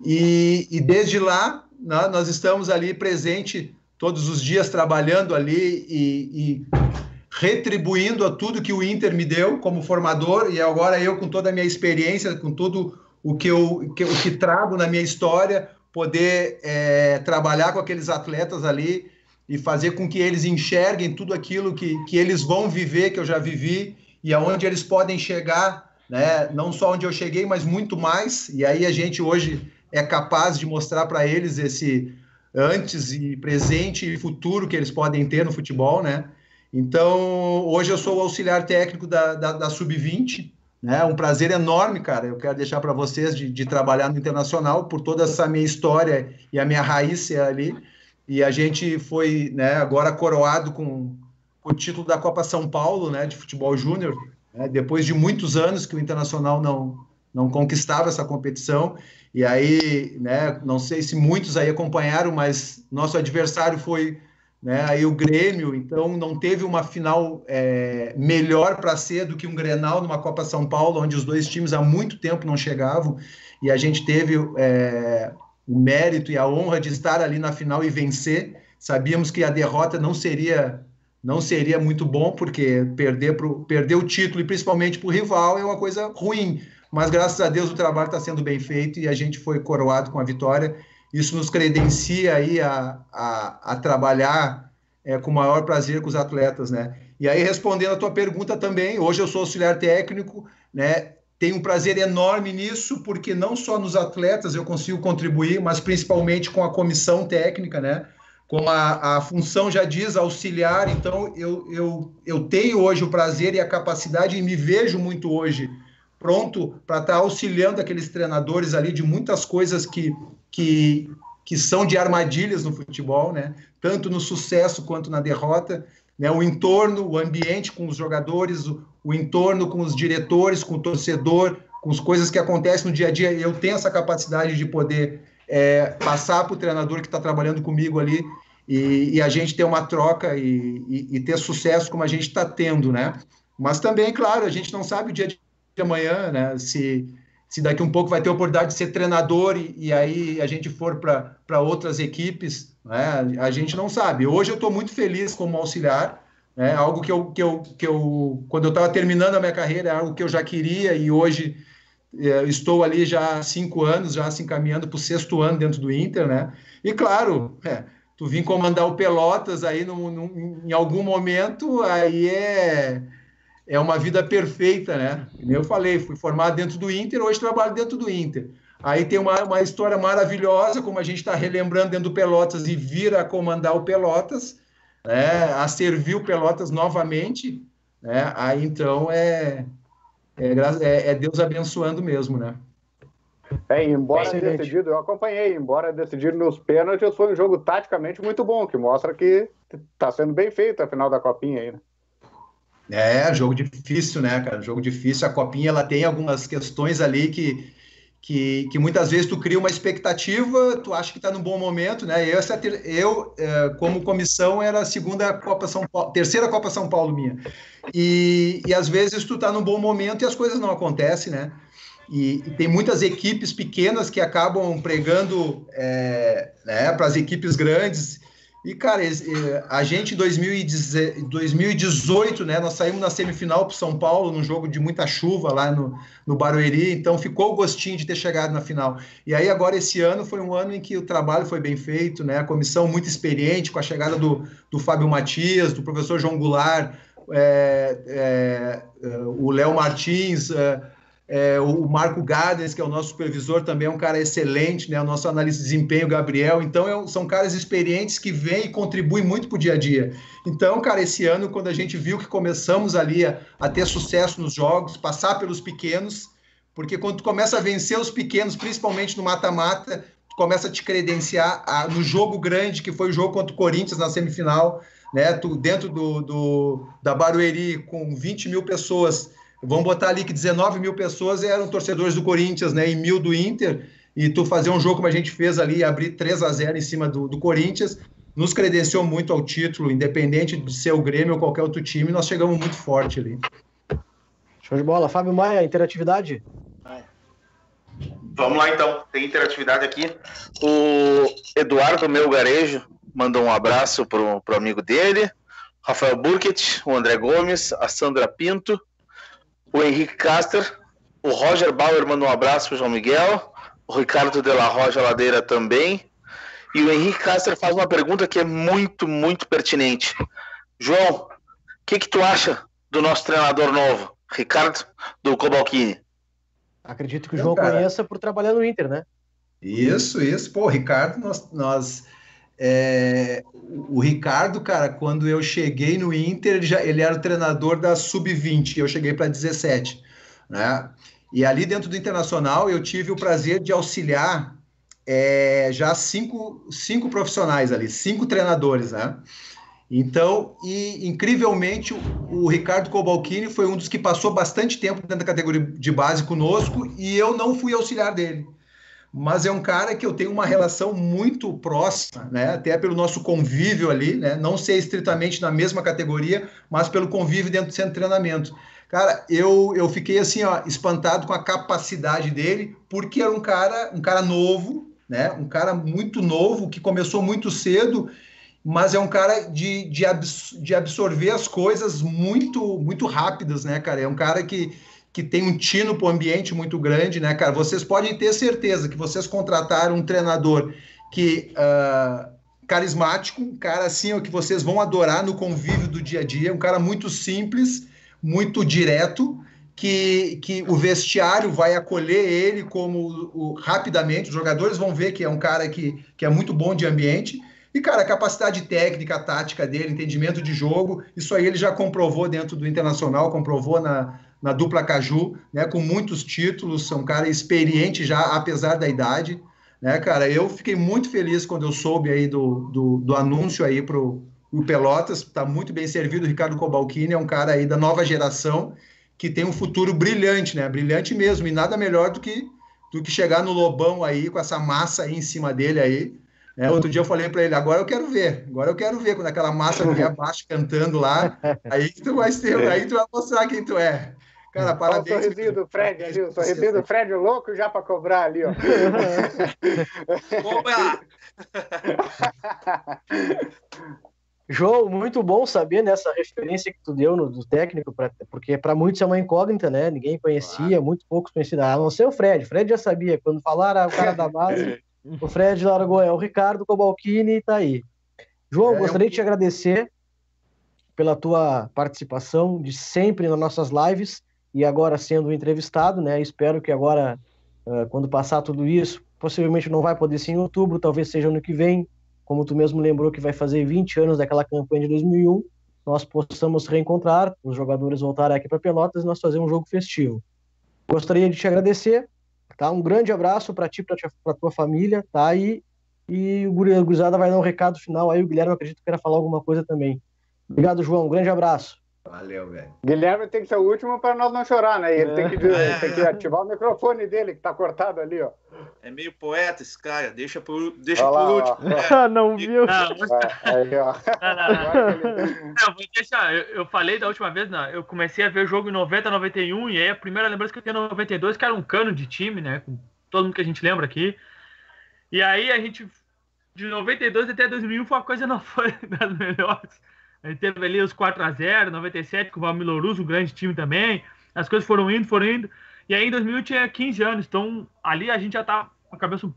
E, e desde lá, né, nós estamos ali presente todos os dias, trabalhando ali e, e, retribuindo a tudo que o Inter me deu como formador. E agora eu, com toda a minha experiência, com tudo o que eu que, o que trago na minha história, poder é, trabalhar com aqueles atletas ali e fazer com que eles enxerguem tudo aquilo que, que eles vão viver, que eu já vivi, e aonde eles podem chegar, né? não só onde eu cheguei, mas muito mais. E aí a gente hoje é capaz de mostrar para eles esse antes e presente e futuro que eles podem ter no futebol, né? Então, hoje eu sou o auxiliar técnico da, da, da Sub-20, né? Um prazer enorme, cara. Eu quero deixar para vocês de, de, trabalhar no internacional por toda essa minha história e a minha raiz ali. E a gente foi, né, agora coroado com, com o título da Copa São Paulo, né, de futebol júnior, né, depois de muitos anos que o internacional não não conquistava essa competição. E aí, né, não sei se muitos aí acompanharam, mas nosso adversário foi né? Aí o Grêmio, então, não teve uma final é, melhor para ser do que um Grenal numa Copa São Paulo, onde os dois times há muito tempo não chegavam, e a gente teve é, o mérito e a honra de estar ali na final e vencer. Sabíamos que a derrota não seria não seria muito bom, porque perder, pro, perder o título, e principalmente para o rival, é uma coisa ruim. Mas graças a Deus o trabalho está sendo bem feito e a gente foi coroado com a vitória isso nos credencia aí a, a, a trabalhar é, com o maior prazer com os atletas, né? E aí, respondendo a tua pergunta também, hoje eu sou auxiliar técnico, né? Tenho um prazer enorme nisso, porque não só nos atletas eu consigo contribuir, mas principalmente com a comissão técnica, né? Como a, a função já diz, auxiliar, então eu, eu, eu tenho hoje o prazer e a capacidade, e me vejo muito hoje pronto para estar tá auxiliando aqueles treinadores ali de muitas coisas que, que, que são de armadilhas no futebol, né? Tanto no sucesso quanto na derrota, né? O entorno, o ambiente com os jogadores, o entorno com os diretores, com o torcedor, com as coisas que acontecem no dia a dia. Eu tenho essa capacidade de poder é, passar para o treinador que está trabalhando comigo ali e, e, a gente ter uma troca e, e, e ter sucesso como a gente está tendo, né? Mas também, claro, a gente não sabe o dia de amanhã, né? Se, se daqui um pouco vai ter a oportunidade de ser treinador e, aí a gente for para outras equipes, né? A gente não sabe. Hoje eu estou muito feliz como auxiliar, né? Algo que eu, que eu, que eu quando eu estava terminando a minha carreira, é algo que eu já queria e hoje é, estou ali já há cinco anos, já se encaminhando para o sexto ano dentro do Inter, né? E claro, é, tu vim comandar o Pelotas aí no, em algum momento, aí é é uma vida perfeita, né? Como eu falei, fui formado dentro do Inter, hoje trabalho dentro do Inter. Aí tem uma, uma história maravilhosa, como a gente está relembrando dentro do Pelotas e vir a comandar o Pelotas, né? a servir o Pelotas novamente. Né? Aí então é, é, é, é Deus abençoando mesmo, né?
É, embora decidido, eu acompanhei, embora decidido nos pênaltis, foi um jogo taticamente muito bom, que mostra que está sendo bem feito a final da Copinha aí, né?
É, jogo difícil, né, cara? Jogo difícil. A copinha ela tem algumas questões ali que, que, que muitas vezes tu cria uma expectativa, tu acha que está num bom momento, né? Eu, eu é, como comissão, era a segunda Copa São Paulo, terceira Copa São Paulo minha. E, e às vezes tu está num bom momento e as coisas não acontecem, né? E, e tem muitas equipes pequenas que acabam pregando é, né, para as equipes grandes e, cara, a gente em 2018, né, nós saímos na semifinal para São Paulo, num jogo de muita chuva lá no, no Barueri, então ficou o gostinho de ter chegado na final. E aí, agora, esse ano foi um ano em que o trabalho foi bem feito, né, a comissão muito experiente, com a chegada do, do Fábio Matias, do professor João Goulart, é, é, o Léo Martins. É, o Marco Gardens, que é o nosso supervisor, também é um cara excelente, né? O nosso analista de desempenho, Gabriel. Então, é, são caras experientes que vêm e contribuem muito para o dia a dia. Então, cara, esse ano, quando a gente viu que começamos ali a, a, ter sucesso nos jogos, passar pelos pequenos, porque quando tu começa a vencer os pequenos, principalmente no mata-mata, tu começa a te credenciar a, no jogo grande, que foi o jogo contra o Corinthians na semifinal, né? Tu, dentro do, do da Barueri, com 20 mil pessoas Vamos botar ali que 19 mil pessoas eram torcedores do Corinthians, né? E mil do Inter. E tu fazer um jogo como a gente fez ali, abrir 3 a 0 em cima do, do Corinthians, nos credenciou muito ao título, independente de ser o Grêmio ou qualquer outro time, nós chegamos muito forte ali.
Show de bola. Fábio Maia, interatividade?
Vamos lá então, tem interatividade aqui. O Eduardo Melgarejo mandou um abraço pro, pro amigo dele, Rafael Burkett, o André Gomes, a Sandra Pinto, o Henrique Caster, o Roger Bauer mandou um abraço para o João Miguel, o Ricardo de la Roja Ladeira também. E o Henrique Caster faz uma pergunta que é muito, muito pertinente. João, o que, que tu acha do nosso treinador novo, Ricardo do Cobalcini?
Acredito que o João conheça por trabalhar no Inter, né?
Isso, isso. Pô, Ricardo, nós, nós é, o Ricardo, cara, quando eu cheguei no Inter, ele, já, ele era o treinador da sub-20, eu cheguei para 17. né? E ali dentro do Internacional eu tive o prazer de auxiliar é, já cinco, cinco profissionais ali, cinco treinadores, né? Então, e incrivelmente, o, o Ricardo Cobalcini foi um dos que passou bastante tempo dentro da categoria de base conosco e eu não fui auxiliar dele. Mas é um cara que eu tenho uma relação muito próxima, né? Até pelo nosso convívio ali, né? Não sei estritamente na mesma categoria, mas pelo convívio dentro do centro de treinamento. Cara, eu, eu fiquei assim, ó, espantado com a capacidade dele, porque era um cara, um cara novo, né? Um cara muito novo, que começou muito cedo mas é um cara de, de, abs, de absorver as coisas muito muito rápidas, né, cara? É um cara que, que tem um tino para o ambiente muito grande, né, cara? Vocês podem ter certeza que vocês contrataram um treinador que uh, carismático, um cara assim que vocês vão adorar no convívio do dia a dia, um cara muito simples, muito direto, que, que o vestiário vai acolher ele como o, rapidamente, os jogadores vão ver que é um cara que, que é muito bom de ambiente e, cara, a capacidade técnica, tática dele, entendimento de jogo, isso aí ele já comprovou dentro do Internacional, comprovou na, na dupla Caju, né, com muitos títulos, é um cara experiente já, apesar da idade, né, cara, eu fiquei muito feliz quando eu soube aí do, do, do anúncio aí pro o Pelotas, tá muito bem servido, o Ricardo Cobalcini é um cara aí da nova geração, que tem um futuro brilhante, né, brilhante mesmo, e nada melhor do que, do que chegar no Lobão aí, com essa massa aí em cima dele aí, é, outro dia eu falei para ele, agora eu quero ver, agora eu quero ver quando aquela massa vier abaixo cantando lá, aí tu vai ser, aí tu vai mostrar quem tu é. Cara, parabéns.
Olha o sorrisinho do Fred ali, o sorrisinho do Fred louco já para cobrar ali, ó.
Opa! João, muito bom saber nessa referência que tu deu no, do técnico, pra, porque para muitos é uma incógnita, né? Ninguém conhecia, claro. muito poucos conheciam, a não ser o Fred. O Fred já sabia, quando falaram o cara da base, o Fred largou, é o Ricardo Cobalcini está aí. João, é, gostaria eu... de te agradecer pela tua participação de sempre nas nossas lives e agora sendo entrevistado, né? Espero que agora, quando passar tudo isso, possivelmente não vai poder ser em outubro, talvez seja ano que vem, como tu mesmo lembrou que vai fazer 20 anos daquela campanha de 2001, nós possamos reencontrar, os jogadores voltarem aqui para Pelotas e nós fazer um jogo festivo. Gostaria de te agradecer Tá? Um grande abraço para ti, para tua família, tá? E, e o Gurizada vai dar um recado final aí. O Guilherme, acredito que queira falar alguma coisa também. Obrigado, João. Um grande abraço.
Valeu, velho.
Guilherme tem que ser o último para nós não chorar, né? Ele é. tem, que, é. tem que ativar o microfone dele, que tá cortado ali, ó.
É meio poeta esse cara, deixa por, deixa por último.
É. não viu? Não,
aí, ó. Não, não, não. vou deixar. Eu, eu, falei da última vez, né? eu comecei a ver o jogo em 90, 91, e aí a primeira lembrança que eu tenho em 92, que era um cano de time, né? Com todo mundo que a gente lembra aqui. E aí a gente, de 92 até 2001, foi uma coisa não foi das melhores. Gente teve ali os 4x0, 97, com o Valmir um grande time também. As coisas foram indo, foram indo. E aí em 2000 eu tinha 15 anos, então ali a gente já tá com a cabeça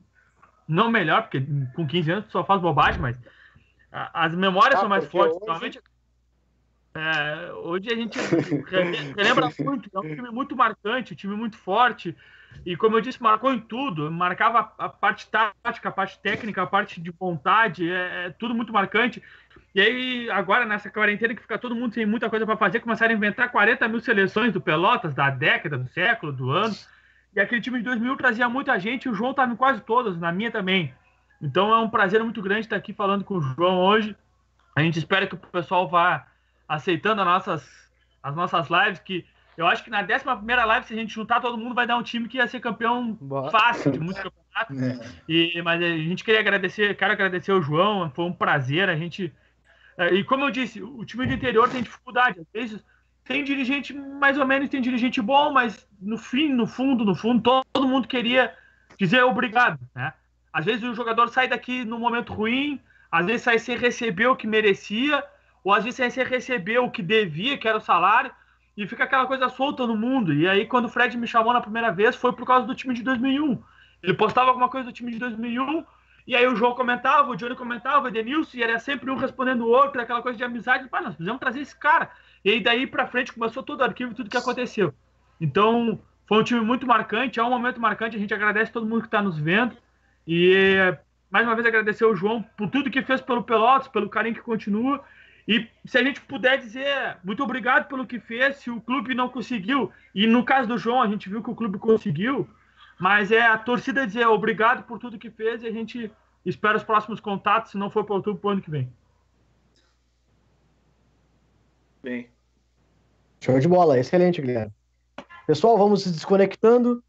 não melhor, porque com 15 anos só faz bobagem, mas as memórias ah, são mais fortes. Hoje... É, hoje a gente lembra muito, é um time muito marcante, um time muito forte. E como eu disse, marcou em tudo, marcava a parte tática, a parte técnica, a parte de vontade, é, é tudo muito marcante. E aí, agora, nessa quarentena que fica todo mundo sem muita coisa para fazer, começaram a inventar 40 mil seleções do Pelotas, da década, do século, do ano. E aquele time de 2000 trazia muita gente, e o João estava em quase todas, na minha também. Então é um prazer muito grande estar aqui falando com o João hoje. A gente espera que o pessoal vá aceitando as nossas, as nossas lives, que eu acho que na 11 live, se a gente juntar todo mundo, vai dar um time que ia ser campeão Boa. fácil de muitos campeonatos. É. E, mas a gente queria agradecer, quero agradecer o João, foi um prazer. A gente é, e como eu disse, o time do interior tem dificuldade. Às vezes tem dirigente mais ou menos, tem dirigente bom, mas no fim, no fundo, no fundo, todo mundo queria dizer obrigado, né? Às vezes o jogador sai daqui no momento ruim, às vezes sai sem receber o que merecia, ou às vezes sai sem receber o que devia, que era o salário, e fica aquela coisa solta no mundo. E aí, quando o Fred me chamou na primeira vez, foi por causa do time de 2001. Ele postava alguma coisa do time de 2001, e aí o João comentava, o Johnny comentava, o Edenilson, e era sempre um respondendo o outro, aquela coisa de amizade. Pá, nós precisamos trazer esse cara. E aí daí pra frente começou todo o arquivo tudo que aconteceu. Então, foi um time muito marcante, é um momento marcante, a gente agradece todo mundo que está nos vendo. E mais uma vez agradecer o João por tudo que fez pelo Pelotas, pelo carinho que continua. E se a gente puder dizer muito obrigado pelo que fez, se o clube não conseguiu, e no caso do João, a gente viu que o clube conseguiu, mas é a torcida dizer obrigado por tudo que fez e a gente espera os próximos contatos, se não for para outubro, para o ano que vem.
Bem.
Show de bola, excelente, Guilherme. Pessoal, vamos se desconectando.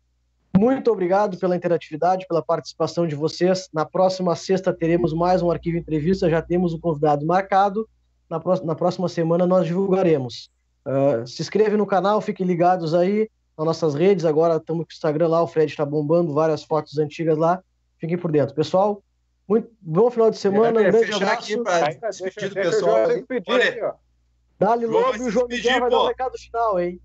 Muito obrigado pela interatividade, pela participação de vocês. Na próxima sexta teremos mais um arquivo entrevista, já temos o um convidado marcado. Na, próxima, na próxima semana nós divulgaremos. Uh, se inscreve no canal, fiquem ligados aí nas nossas redes. Agora estamos com o Instagram lá, o Fred está bombando várias fotos antigas lá. Fiquem por dentro. Pessoal, muito bom final de semana. É, um grande abraço. Aqui pra despedir do pessoal. Dali logo e o João Miguel vai dar um recado final, hein?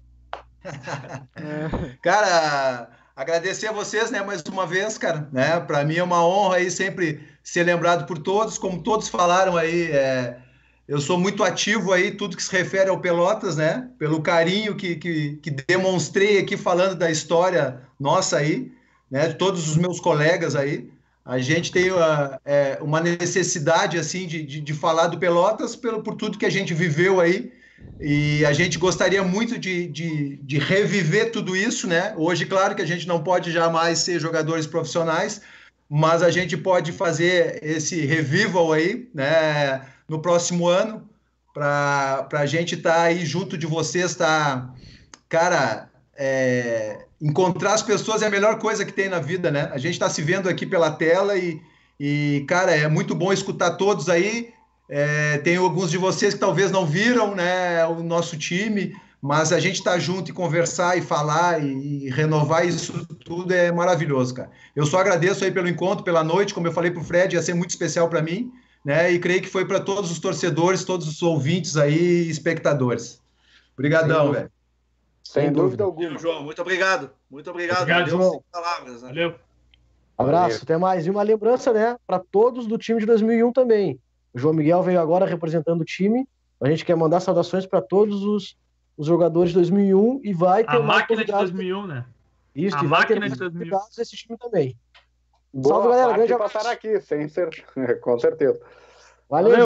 Cara, agradecer a vocês, né, mais uma vez, cara, né, para mim é uma honra aí sempre ser lembrado por todos, como todos falaram aí, é, eu sou muito ativo aí, tudo que se refere ao Pelotas, né, pelo carinho que, que, que demonstrei aqui falando da história nossa aí, né, todos os meus colegas aí, a gente tem uma, é, uma necessidade, assim, de, de, de, falar do Pelotas pelo, por tudo que a gente viveu aí, e a gente gostaria muito de, de, de, reviver tudo isso, né? Hoje, claro que a gente não pode jamais ser jogadores profissionais, mas a gente pode fazer esse revival aí, né? No próximo ano, para a gente estar tá aí junto de vocês, tá? Cara, é, encontrar as pessoas é a melhor coisa que tem na vida, né? A gente está se vendo aqui pela tela e, e, cara, é muito bom escutar todos aí é, tem alguns de vocês que talvez não viram né, o nosso time, mas a gente estar tá junto e conversar e falar e, e, renovar isso tudo é maravilhoso, cara. Eu só agradeço aí pelo encontro, pela noite, como eu falei para o Fred, ia ser muito especial para mim, né? E creio que foi para todos os torcedores, todos os ouvintes aí, espectadores. Obrigadão, velho.
Sem, Sem dúvida, dúvida alguma.
João, muito obrigado. Muito obrigado.
Obrigado, João. Palavras, né? Valeu.
Abraço, Valeu. até mais. E uma lembrança, né, para todos do time de 2001 também. O João Miguel veio agora representando o time. A gente quer mandar saudações para todos os, os, jogadores de 2001 e vai ter
a máquina de 2001, né?
Isso,
a máquina de 2001.
esse time também.
Boa, Salve, galera. Grande abraço. aqui, sem ser... com certeza.
Valeu. Valeu.